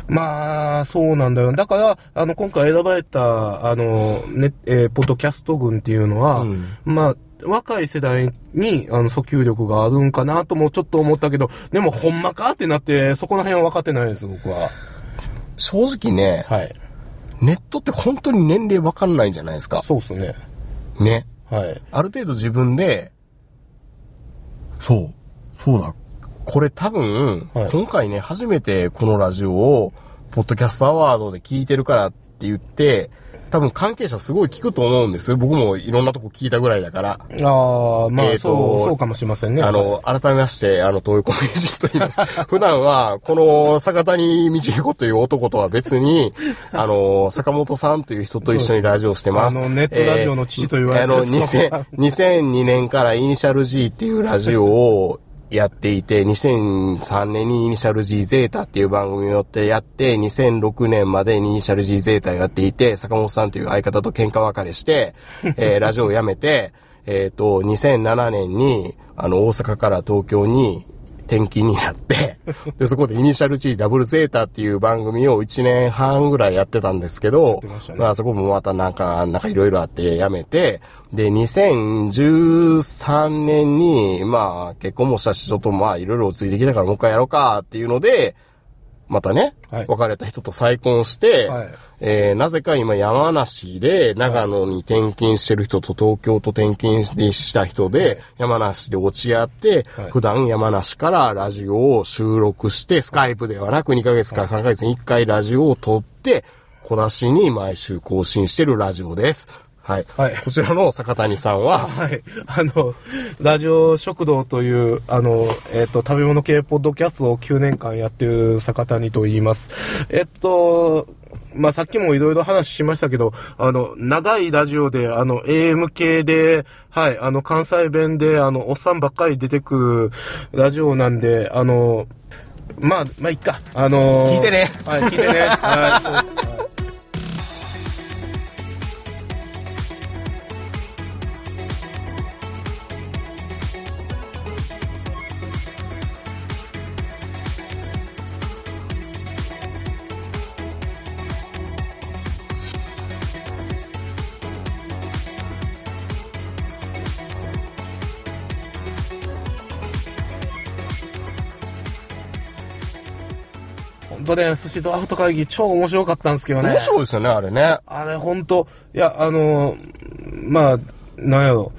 まあ、そうなんだよ。だから、あの、今回選ばれた、あの、ね、えーポッドキャスト群っていうのは、うんまあ、若い世代に、あの、訴求力があるんかなともちょっと思ったけど、でも、ほんまかってなって、そこら辺は分かってないです、僕は。正直ね、はい。ネットって本当に年齢わかんないじゃないですか。そうっすね。ね。はい。ある程度自分で、そう、そうだ。これ多分、はい今回ね、初めてこのラジオを、ポッドキャストアワードで聞いてるからって言って、多分関係者すごい聞くと思うんですよ。僕もいろんなとこ聞いたぐらいだから。ああ、まあ、えーとそう、そうかもしれませんね。あの、改めまして、あの、東横名人と言います。<laughs> 普段は、この坂谷道彦という男とは別に、<laughs> あの、坂本さんという人と一緒にラジオをしてます。あのネットラジオの父と言われてるえーあの、坂本さん2000 2002年からイニシャル G っていうラジオをやっていて、2003年にイニシャル G ゼータっていう番組をやってやって、2006年までイニシャル G ゼータをやっていて、坂本さんという相方と喧嘩別れして、<laughs> えーラジオを辞めて、えっ、と、2007年に、あの、大阪から東京に転勤になって、<laughs> で、そこでイニシャル G ダブルゼータっていう番組を1年半ぐらいやってたんですけど、てまね。まあそこもまたなんか、なんかいろいろあって辞めて、で、2013年に、まあ結婚もしたし、ちょっとまあいろいろついてきたからもう一回やろうかっていうので、またね、はい。別れた人と再婚して、はい。えーなぜか今山梨で長野に転勤してる人と東京と転勤した人で、山梨で落ち合って、はい。普段山梨からラジオを収録して、スカイプではなく2ヶ月から3ヶ月に1回ラジオを撮って、小出しに毎週更新してるラジオです。はい。はいこちらの坂谷さんは、はい。あの、ラジオ食堂という、あの、えっ、と、食べ物系ポッドキャストを9年間やってる坂谷と言います。えっと、まあ、さっきもいろいろ話しましたけど、あの、長いラジオで、あの、AM 系で、はい、あの、関西弁で、あの、おっさんばっかり出てくるラジオなんで、あの、まあ、まあ、いっか。あの聞いてねはい、聞いてね。はい、そうです。はい本当ね、寿司とアフト会議超面白かったんですけどね。面白いですよね、あれね。あれ、本当いや、あの、まあ、なんやろ。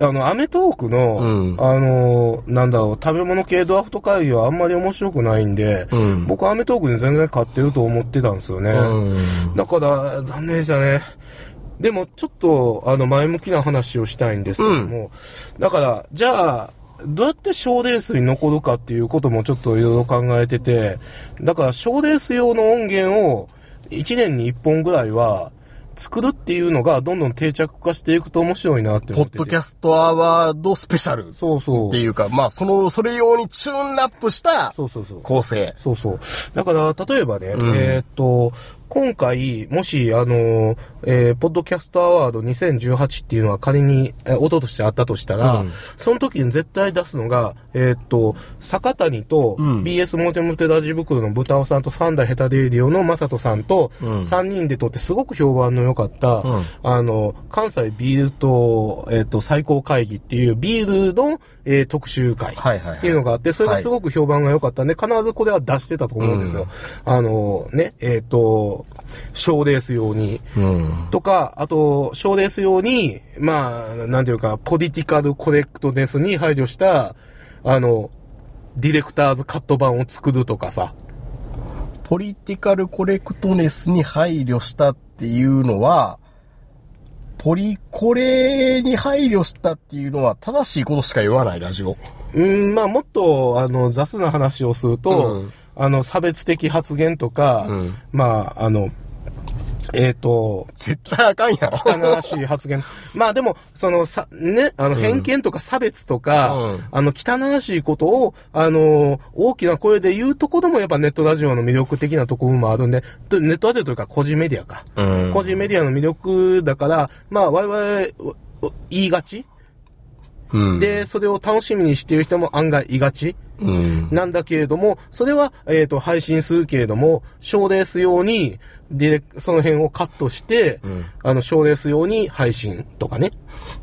あの、アメトークの、うんあの、なんだろう、食べ物系ドアフト会議はあんまり面白くないんで、うん僕はアメトークに全然勝ってると思ってたんですよね。うんだから、残念でしたね。でも、ちょっと、あの、前向きな話をしたいんですけども、だから、じゃあ、どうやって賞レースに残るかっていうこともちょっといろいろ考えてて、だから賞レース用の音源を1年に1本ぐらいは作るっていうのがどんどん定着化していくと面白いなってポ思ってて。ッドキャストアワードスペシャルっそうそう。ていうか、まあ、その、それ用にチューンアップしたそうそうそう。構成。そうそう。だから、例えばね、んえーっと、今回、もし、あの、えーポッドキャストアワード2018っていうのは仮に、えー音としてあったとしたら、うん。その時に絶対出すのが、えーっと、坂谷と、ん。BS モテモテラジ袋の豚尾さんとサンダーヘタデイディオのマサトさんと、うん。3人で撮ってすごく評判の良かった、ん。あの、関西ビールと、えーっと、最高会議っていうビールの、えー特集会。っていうのがあって、それがすごく評判が良かったんで、必ずこれは出してたと思うんですよ。あの、ね、えっ、と、賞レース用に。うん。とか、あと、賞レース用に、まあ、なんていうか、ポリティカルコレクトネスに配慮した、あの、ディレクターズカット版を作るとかさ。ポリティカルコレクトネスに配慮したっていうのは、ポリコレに配慮したっていうのは正しいことしか言わないラジオ。うん、まあ、もっと、あの、雑な話をすると、うんあの、差別的発言とか、うんまあ、あの、えっ、と、絶対あかんやん。汚らしい発言。<laughs> まあでも、そのさ、ね、あの、偏見とか差別とか、うんあの、汚らしいことを、あの、大きな声で言うところもやっぱネットラジオの魅力的なところもあるんで、とネットラジオというか個人メディアか。うん個人メディアの魅力だから、まあ我々、言いがち、うん。で、それを楽しみにしている人も案外言いがち。うん。なんだけれども、それは、えっ、と、配信するけれども、賞レース用に、で、その辺をカットして、んあの、賞レース用に配信とかね。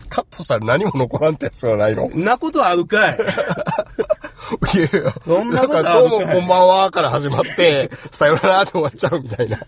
カットしたら何も残らんってやつはないの？んなことあるかいいやいや、そんなことあるかいんかどうもこんばんはから始まって、さよならって終わっちゃうみたいな。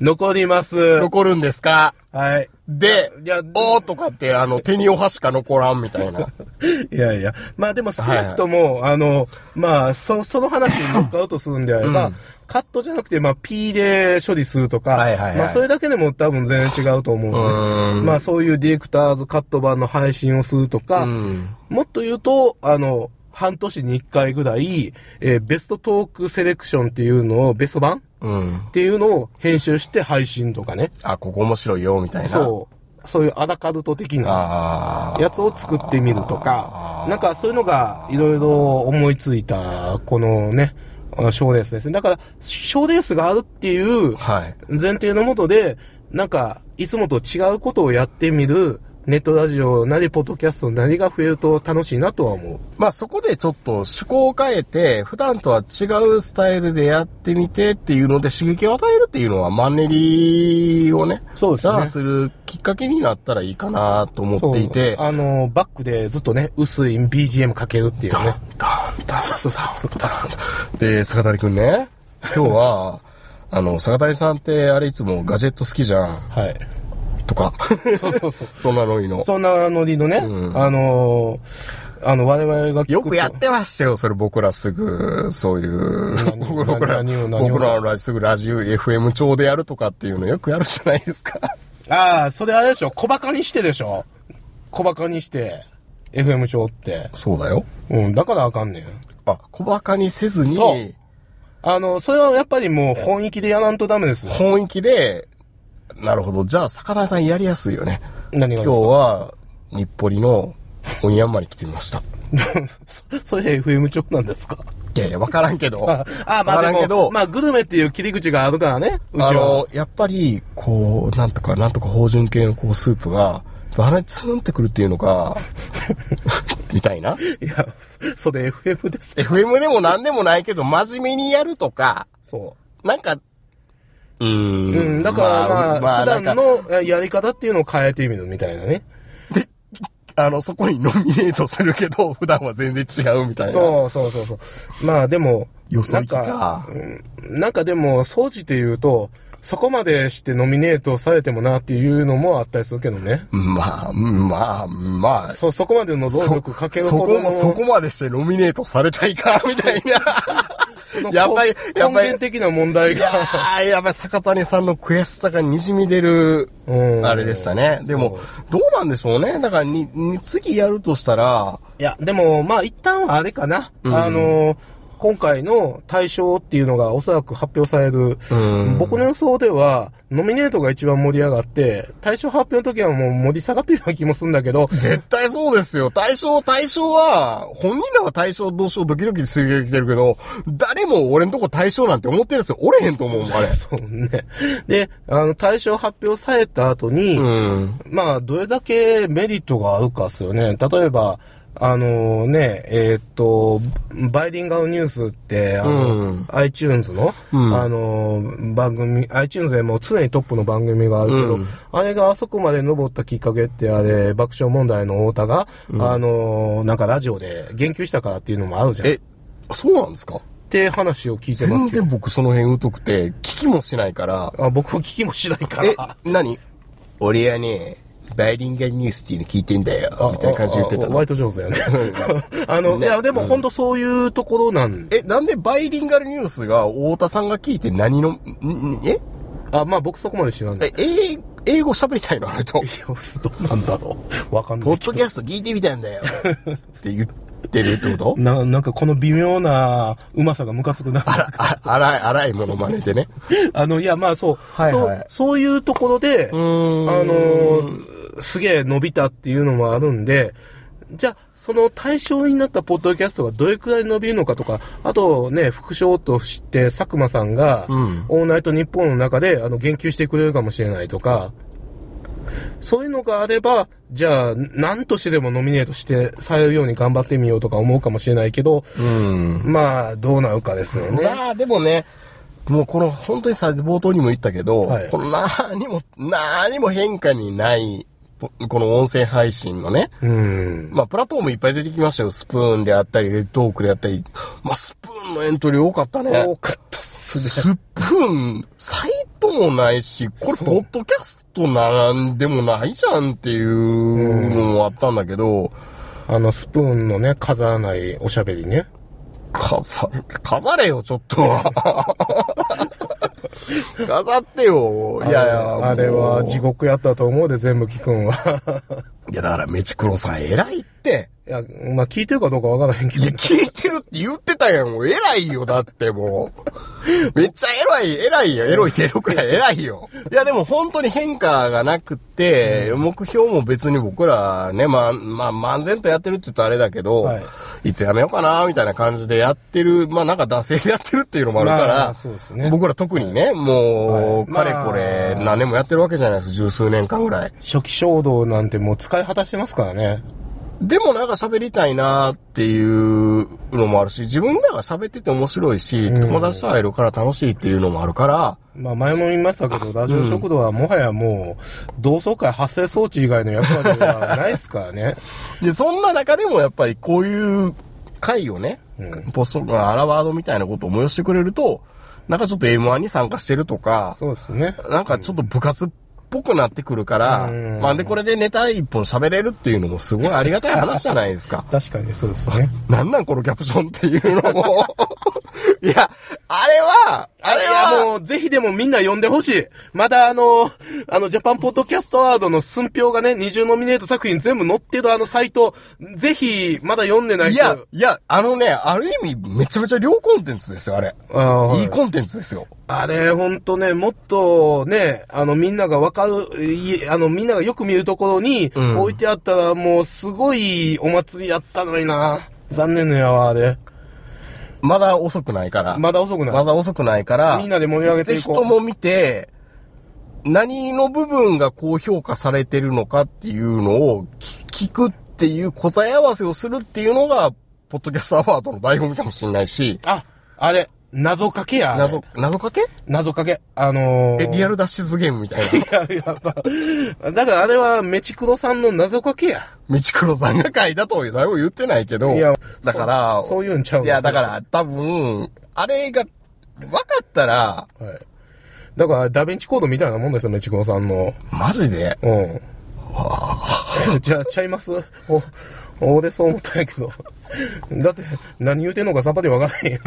残ります。残るんですか？はい。でいや、おーとかって、あの、手にお箸しか残らんみたいな。<laughs> いやいや。まあでも少なくとも、あの、まあ、そ、その話に乗っかろうとするんであれば、うんカットじゃなくて、まあ、P で処理するとか、はいはいはいまあ、それだけでも多分全然違うと思うので、うんまあ、そういうディレクターズカット版の配信をするとか、うんもっと言うと、あの、半年に一回ぐらい、えーベストトークセレクションっていうのを、ベスト版うん。っていうのを編集して配信とかね。あ、ここ面白いよ、みたいな。う。そう。そういうアラカルト的な。やつを作ってみるとか、なんかそういうのがいろいろ思いついた、このね、賞レースですね。だから、賞レースがあるっていうはい。前提のもとで、なんか、いつもと違うことをやってみる、ネットラジオなり、ポッドキャストなりが増えると楽しいなとは思う。まあそこでちょっと趣向を変えて、普段とは違うスタイルでやってみてっていうので刺激を与えるっていうのはマンネリをね、そうですねするきっかけになったらいいかなと思っていて、あの、バックでずっとね、薄い BGM かけるっていうね。ダンダンそうそうそう。で、坂谷くんね、<laughs> 今日は、あの、坂谷さんってあれいつもガジェット好きじゃん、はい。とか。そうそうそう。<laughs> そんなのいいの。そんなノリのね、うんあのーあの、我々がよくやってましたよ、それ僕らすぐ、そういう、何 <laughs> 僕ら、僕らのラジすぐラジオ FM 調でやるとかっていうのよくやるじゃないですか。ああ、それあれでしょ小馬鹿にしてでしょ小馬鹿にして、FM 帳って。そうだよ。うん、だからあかんねん。あ、小馬鹿にせずに、そうあの、それはやっぱりもう本気でやらんとダメですよ。本気で、なるほど。じゃあ、坂谷さんやりやすいよね。今日何がですか？は、日暮里の、オンヤンマに来てみました。<laughs> そそれ FM 帳なんですか？いやいや、わからんけど。あ <laughs> あ、まわあからんけど、まあグルメっていう切り口があるからね、うちは。あの、やっぱり、こう、なんとか、なんとか芳醇系のこう、スープが、鼻にツーンってくるっていうのが、<laughs> みたいな。いや、それ FM です。FM でもなんでもないけど、真面目にやるとか、そなんか、う。ん。うん、だからまあ、普段なんかのえやり方っていうのを変えてみるみたいなね。<laughs> あの、そこにノミネートするけど、<laughs> 普段は全然違うみたいな。そうそうそうそう。まあでも、よそ行きかなんか、うんなんかでも、総じて言うと、そこまでしてノミネートされてもなっていうのもあったりするけどね。まあ、まあ、まあ。そ、そこまでの労力かけるそほどの。こ、そこまでしてノミネートされたいか、みたいのな。<laughs> やっぱり、やっぱり根源、的な問題が。ー、やっぱり坂谷さんの悔しさが滲み出る、うんあれでしたね。でも、どうなんでしょうね。だからに、に次やるとしたら、いや、でも、まあ一旦はあれかな。うんあの、今回の対象っていうのがおそらく発表される。うん僕の予想では、ノミネートが一番盛り上がって、対象発表の時はもう盛り下がってるような気もするんだけど、絶対そうですよ。対象、対象は、本人らは対象どうしようドキドキするてるけど、誰も俺んとこ対象なんて思ってるやつおれへんと思うもん、あれ。そうね。で、あの、対象発表された後に、うん。まあ、どれだけメリットがあるかっすよね。例えば、あのね、えーっと、バイリンガルニュースって、あの、うん。iTunes の、うん。あの、番組、iTunes でもう常にトップの番組があるけど、うん。あれがあそこまで登ったきっかけって、あれ、爆笑問題の太田が、あの、なんかラジオで言及したからっていうのもあるじゃん。っえ、そうなんですか？て話を聞いてます全。然僕その辺疎くて、聞きもしないから、あ僕も聞きもしないかえら。、何？<laughs> 俺はね、バイリンガルニュースっていうの聞いてんだよ、みたいな感じで言ってたのああワイ。ト上手やね。<laughs> あの、ねいや、でも本当そういうところなん？え、なんでバイリンガルニュースが太田さんが聞いて何の、え？あ、まあ僕そこまで知らんねえ、英英語喋りたいの？あれと。<laughs> いや、どうなんだろう。わかんない。ポッドキャスト聞いてみたんだよ。<laughs> って言ってるってこと？な、なんかこの微妙なうまさがムカつくな。あ、荒い、荒いものまねでね。あの、いや、まあそう、はいはいそう、そういうところで、あのー、すげえ伸びたっていうのもあるんで、じゃあ、その対象になったポッドキャストがどれくらい伸びるのかとか、あとね、副賞として佐久間さんが、うんオールナイトニッポンの中で、あの、言及してくれるかもしれないとか、そういうのがあれば、じゃあ、何としてでもノミネートして、されるように頑張ってみようとか思うかもしれないけど、うん。まあ、どうなるかですよね。まあ、でもね、もうこの、本当にさ、冒頭にも言ったけど、はいこの何も、何も変化にない、ポこの音声配信のね。うん。まあ、プラットフォームいっぱい出てきましたよ。スプーンであったり、レッドオークであったり。まあ、スプーンのエントリー多かったね。多かったっすね。スプーン、サイトもないし、これ、ポッドキャストなんでもないじゃんっていうのもあったんだけど、あの、スプーンのね、飾らないおしゃべりね。飾、飾れよ、ちょっとは。<laughs> 飾ってよ。いやいや、あれは地獄やったと思うで、全部聞くんは。<laughs> いや、だから、メチクロさん偉いって。いや、まあ、聞いてるかどうかわからへんけどいや、。聞いてるって言ってたやん。もう偉いよ、だってもう。<laughs> めっちゃ偉い、偉いよ。エロいってエロくらい偉いよ。<laughs> いや、でも本当に変化がなくって、目標も別に僕らね、まあ、まあ、漫然とやってるって言うとあれだけど、はいい、つやめようかな、みたいな感じでやってる、まあなんか惰性でやってるっていうのもあるから、まあそうですね僕ら特にね、もう、はいかれこれ何年もやってるわけじゃないですか、十数年間ぐらい。初期衝動なんてもう使い果たしてますからね。でもなんか喋りたいなっていうのもあるし、自分らが喋ってて面白いし、友達と会えるから楽しいっていうのもあるから、まあ前も言いましたけど、ラジオ食堂はもはやもう、同窓会発生装置以外の役割はないですからね。<laughs> で、そんな中でもやっぱりこういう回をね、ポストがアラワードみたいなことを催してくれると、なんかちょっと M1 に参加してるとか、そうですね。なんかちょっと部活っぽくなってくるから、うんまあでこれでネタ一本喋れるっていうのもすごいありがたい話じゃないですか。<laughs> 確かにそうですね。<laughs> なんなんこのキャプションっていうのも。<laughs> いや、あれは、あれは、もう、ぜひでもみんな読んでほしい。まだあの、あの、ジャパンポッドキャストアワードの寸評がね、20ノミネート作品全部載ってるあのサイト、ぜひ、まだ読んでない人。いや、いや、あのね、ある意味めちゃめちゃ良コンテンツですよ、あれ。あーはいいいコンテンツですよ。あれ、ほんとね、もっとね、あの、みんながわかる、いあの、みんながよく見るところにん置いてあったら、もう、すごいお祭りやったのにな。残念のやわ、あれ。まだ遅くないから。まだ遅くない。まだ遅くないから。みんなで盛り上げてぜいこう。ひとも見て、何の部分が高評価されてるのかっていうのを聞聞くっていう答え合わせをするっていうのが、ポッドキャストアワードの醍醐味かもしれないし、あ、あれ、謎かけや。謎、謎かけ？謎かけ。あのー、え、リアル脱出ゲームみたいな？<laughs> いやいや、まあだからあれは、メチクロさんの謎かけや。道黒さんが書いたとは誰も言ってないけど、いやだから、そうそういうんちゃうのいや、だから多分、あれが、分かったら、はい。だから、ダヴィンチコードみたいなもんですよ、メチクロさんの。マジで、うん。じゃあ、ちゃいます？お、俺そう思ったんやけど。だって、何言うてんのかさっぱりわからへん。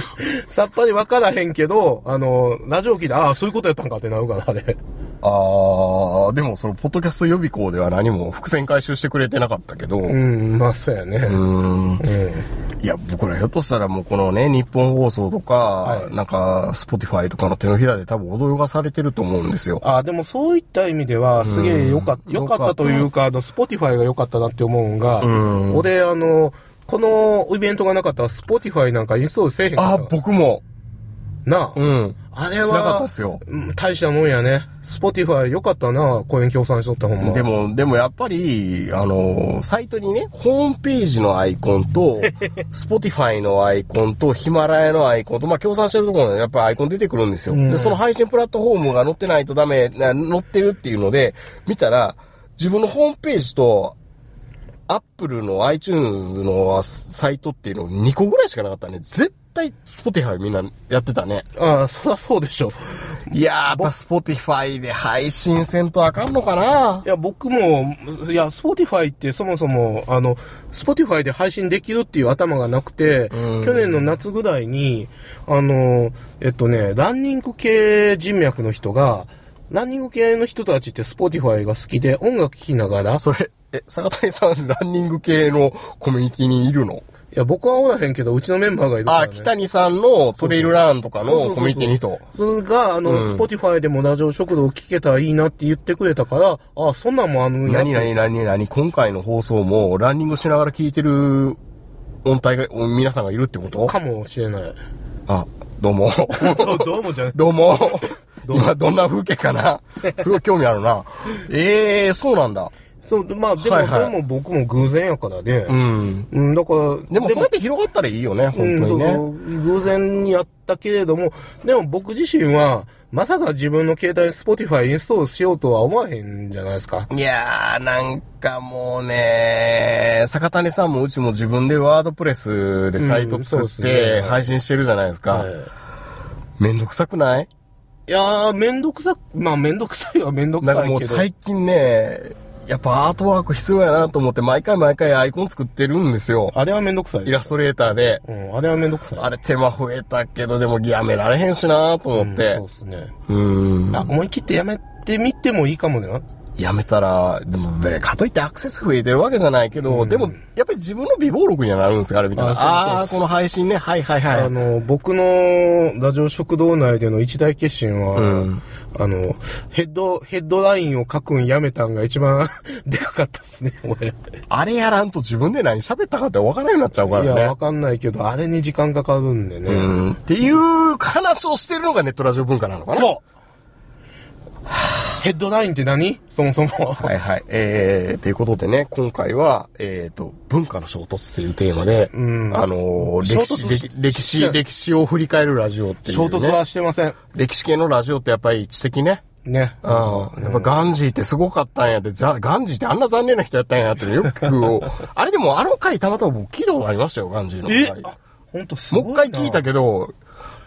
さっぱりわからへんけど、あの、ラジオ聞いて、ああ、そういうことやったんかってなるから、あれ。あー、でもその、ポッドキャスト予備校では何も伏線回収してくれてなかったけど、う。うんん、まあ、そうやね。んうん。いや、僕らひょっとしたらもうこのね、ニッポン放送とか、はいなんか、スポティファイとかの手のひらで多分踊らされてると思うんですよ。あ、でもそういった意味では、すげえよかった、うんよかったというか、あの、スポティファイが良かったなって思うんが、ん俺、あの、このイベントがなかったら、スポティファイなんかインストールせえへんかあった。僕も。なあ。うん。あれしなかったはっすよ。うん大したもんやね。スポティファイ良かったな、後援協賛しとったほんま。でも、でもやっぱり、あの、サイトにね、ホームページのアイコンと、スポティファイのアイコンと、ヒマラヤのアイコンと、まあ、協賛してるところにやっぱアイコン出てくるんですよ。うんで、その配信プラットフォームが載ってないとダメ、な載ってるっていうので、見たら、自分のホームページと、アップルの iTunes のサイトっていうの2個ぐらいしかなかったね。絶対、スポティファイみんなやってたね。ああ、そりゃそうでしょ。いやー、やっぱスポティファイで配信せんとあかんのかな。いや、僕も、いや、スポティファイってそもそも、あの、スポティファイで配信できるっていう頭がなくて、去年の夏ぐらいに、あの、えっとね、ランニング系人脈の人が、ランニング系の人たちってスポティファイが好きで音楽聴きながら、いそれ、え、坂谷さん、ランニング系のコミュニティにいるの？や、僕はおらへんけど、うちのメンバーがいるから、ね。あ、北谷さんのトレイルランとかのコミュニティの人。それが、あの、スポティファイでもラジオ食堂聞けたらいいなって言ってくれたから、あ、そんなんもあの、何何何何今回の放送もランニングしながら聞いてる音体が、皆さんがいるってことかもしれない。あ、どうも。どうもじゃ。どうも。今どんな風景かなすごい興味あるな。ええー、そうなんだ。そう、まあ、ではいはいもそれも僕も偶然やからね。うん。うん、だから、でもそうやって広がったらいいよね、本当うん、にね。そうそう、偶然にやったけれども、でも僕自身は、まさか自分の携帯に Spotify インストールしようとは思わへんじゃないですか。いやー、なんかもうね、坂谷さんもうちも自分でワードプレスでサイト作って配信してるじゃないですか。はいめんどくさくない？いやー、めんどくさ、まあめんどくさいはめんどくさないんかもうけど。最近ね、やっぱアートワーク必要やなと思って毎回毎回アイコン作ってるんですよ。あれはめんどくさい。イラストレーターで。うん、あれはめんどくさい。あれ手間増えたけど、でもやめられへんしなと思ってうんそう。っすね。うん。あ、思い切ってやめてみてもいいかもねな。やめたら、でも、べかといってアクセス増えてるわけじゃないけど、でも、やっぱり自分の美貌録にはなるんですよ、あれ見たら。あそうそうああー、この配信ね、はいはいはい。あの、僕のラジオ食堂内での一大決心は、うんあの、ヘッド、ヘッドラインを書くんやめたんが一番 <laughs> でかかったっすね、俺。あれやらんと自分で何喋ったかって分からなくなっちゃうかいや、らねわ。かんないけど、あれに時間かかるんでね。うん。っていう話をしてるのがネットラジオ文化なのかなそうヘッドラインって何？<laughs> そもそも。はいはい。えー、ということでね、今回は、えーと、文化の衝突っていうテーマで、んあのー衝歴史、歴歴史、歴史を振り返るラジオっていう、ね。衝突はしてません。歴史系のラジオってやっぱり知的ね。ね。うん。やっぱガンジーってすごかったんやって、ざガンジーってあんな残念な人やったんやってよく聞く。あれでもあの回たまたま僕聞いたことありましたよ、ガンジーのえ？回。あ、ほんとすごいな。もう一回聞いたけど、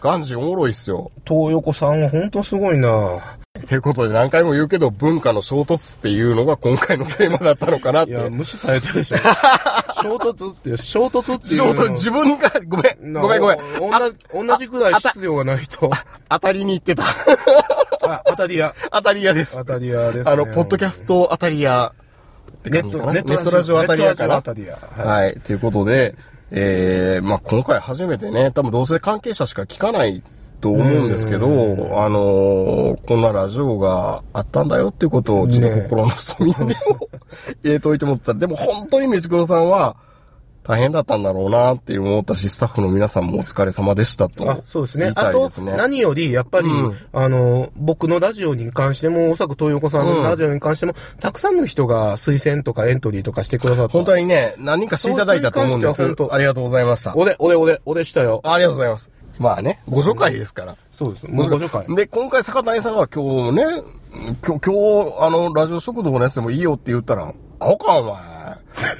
ガンジーおもろいっすよ。東横さんはほんとすごいな。ということで何回も言うけど、文化の衝突っていうのが今回のテーマだったのかなって。いや、無視されてるでしょ。<laughs> 衝突って、衝突っていう衝の。突、自分が、ごめん、ごめんごめん。お同じ、同じくらい質量がないと。当たりに行ってた。あ、当たり屋。当たり屋です。当たり屋です、ね。あの、ポッドキャスト当たり屋ってネット、ラジオ当たり屋かな。はいはい。ということで、えー、まあ今回初めてね、多分どうせ関係者しか聞かないと思うんですけど、あのーこんなラジオがあったんだよっていうことを、ちょっとね心の隅にでも <laughs> 入れといてもらったら、でも本当にめちくろさんは、大変だったんだろうなっていう思ったし、スタッフの皆さんもお疲れ様でしたと。あ、そうですねあと何より、やっぱり、うんあの、僕のラジオに関しても、おそらく東横さんのラジオに関しても、たくさんの人が推薦とかエントリーとかしてくださった。本当にね、何人かしていただいたと思うんです本。当ありがとうございました。俺、俺、俺、俺したよ。ありがとうございます。まあね、ご紹介ですから。そうです。もうご紹介。で、今回坂谷さんが今日ね、今日、今日、あの、ラジオ食堂のやつでもいいよって言ったら、アホかお前。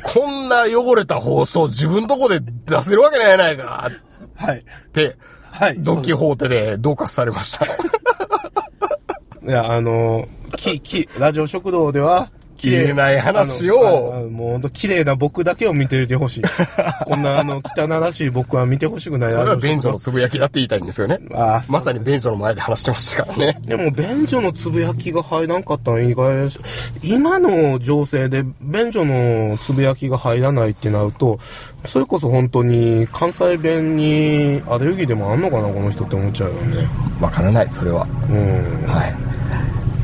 こんな汚れた放送自分とこで出せるわけないやないかはい。って、はい。ドンキホーテで同化されました。<laughs> いや、あの、き、き、ラジオ食堂では、綺言えない話をもう本当綺麗な僕だけを見ていてほしい。<laughs> こんなあの、汚らしい僕は見てほしくない。それは便所ののつぶやきだって言いたいんですよね。ああ、まさに便所の前で話してましたからね。でも、便所のつぶやきが入らんかったの意外今の情勢で便所のつぶやきが入らないってなると、それこそ本当に関西弁にアレルギーでもあんのかな、この人って思っちゃうよね。わからない、それは。うん。はい。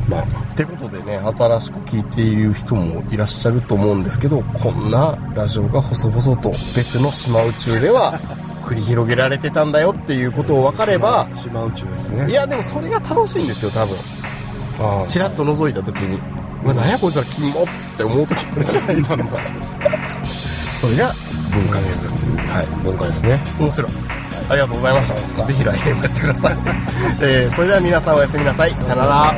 まあ、ってことでね、新しく聞いている人もいらっしゃると思うんですけど、こんなラジオが細々と別の島宇宙では <laughs> 繰り広げられてたんだよっていうことを分かれば、島宇宙ですね。いや、でもそれが楽しいんですよ、多分。チラッと覗いた時に、うわ、なんやこいつらキモって思う時あるじゃないですか。<laughs> それが文化です。はい。文化ですね。面白い。ありがとうございました。ぜひ来年もやってください。えーそれでは皆さんおやすみなさい。さよなら。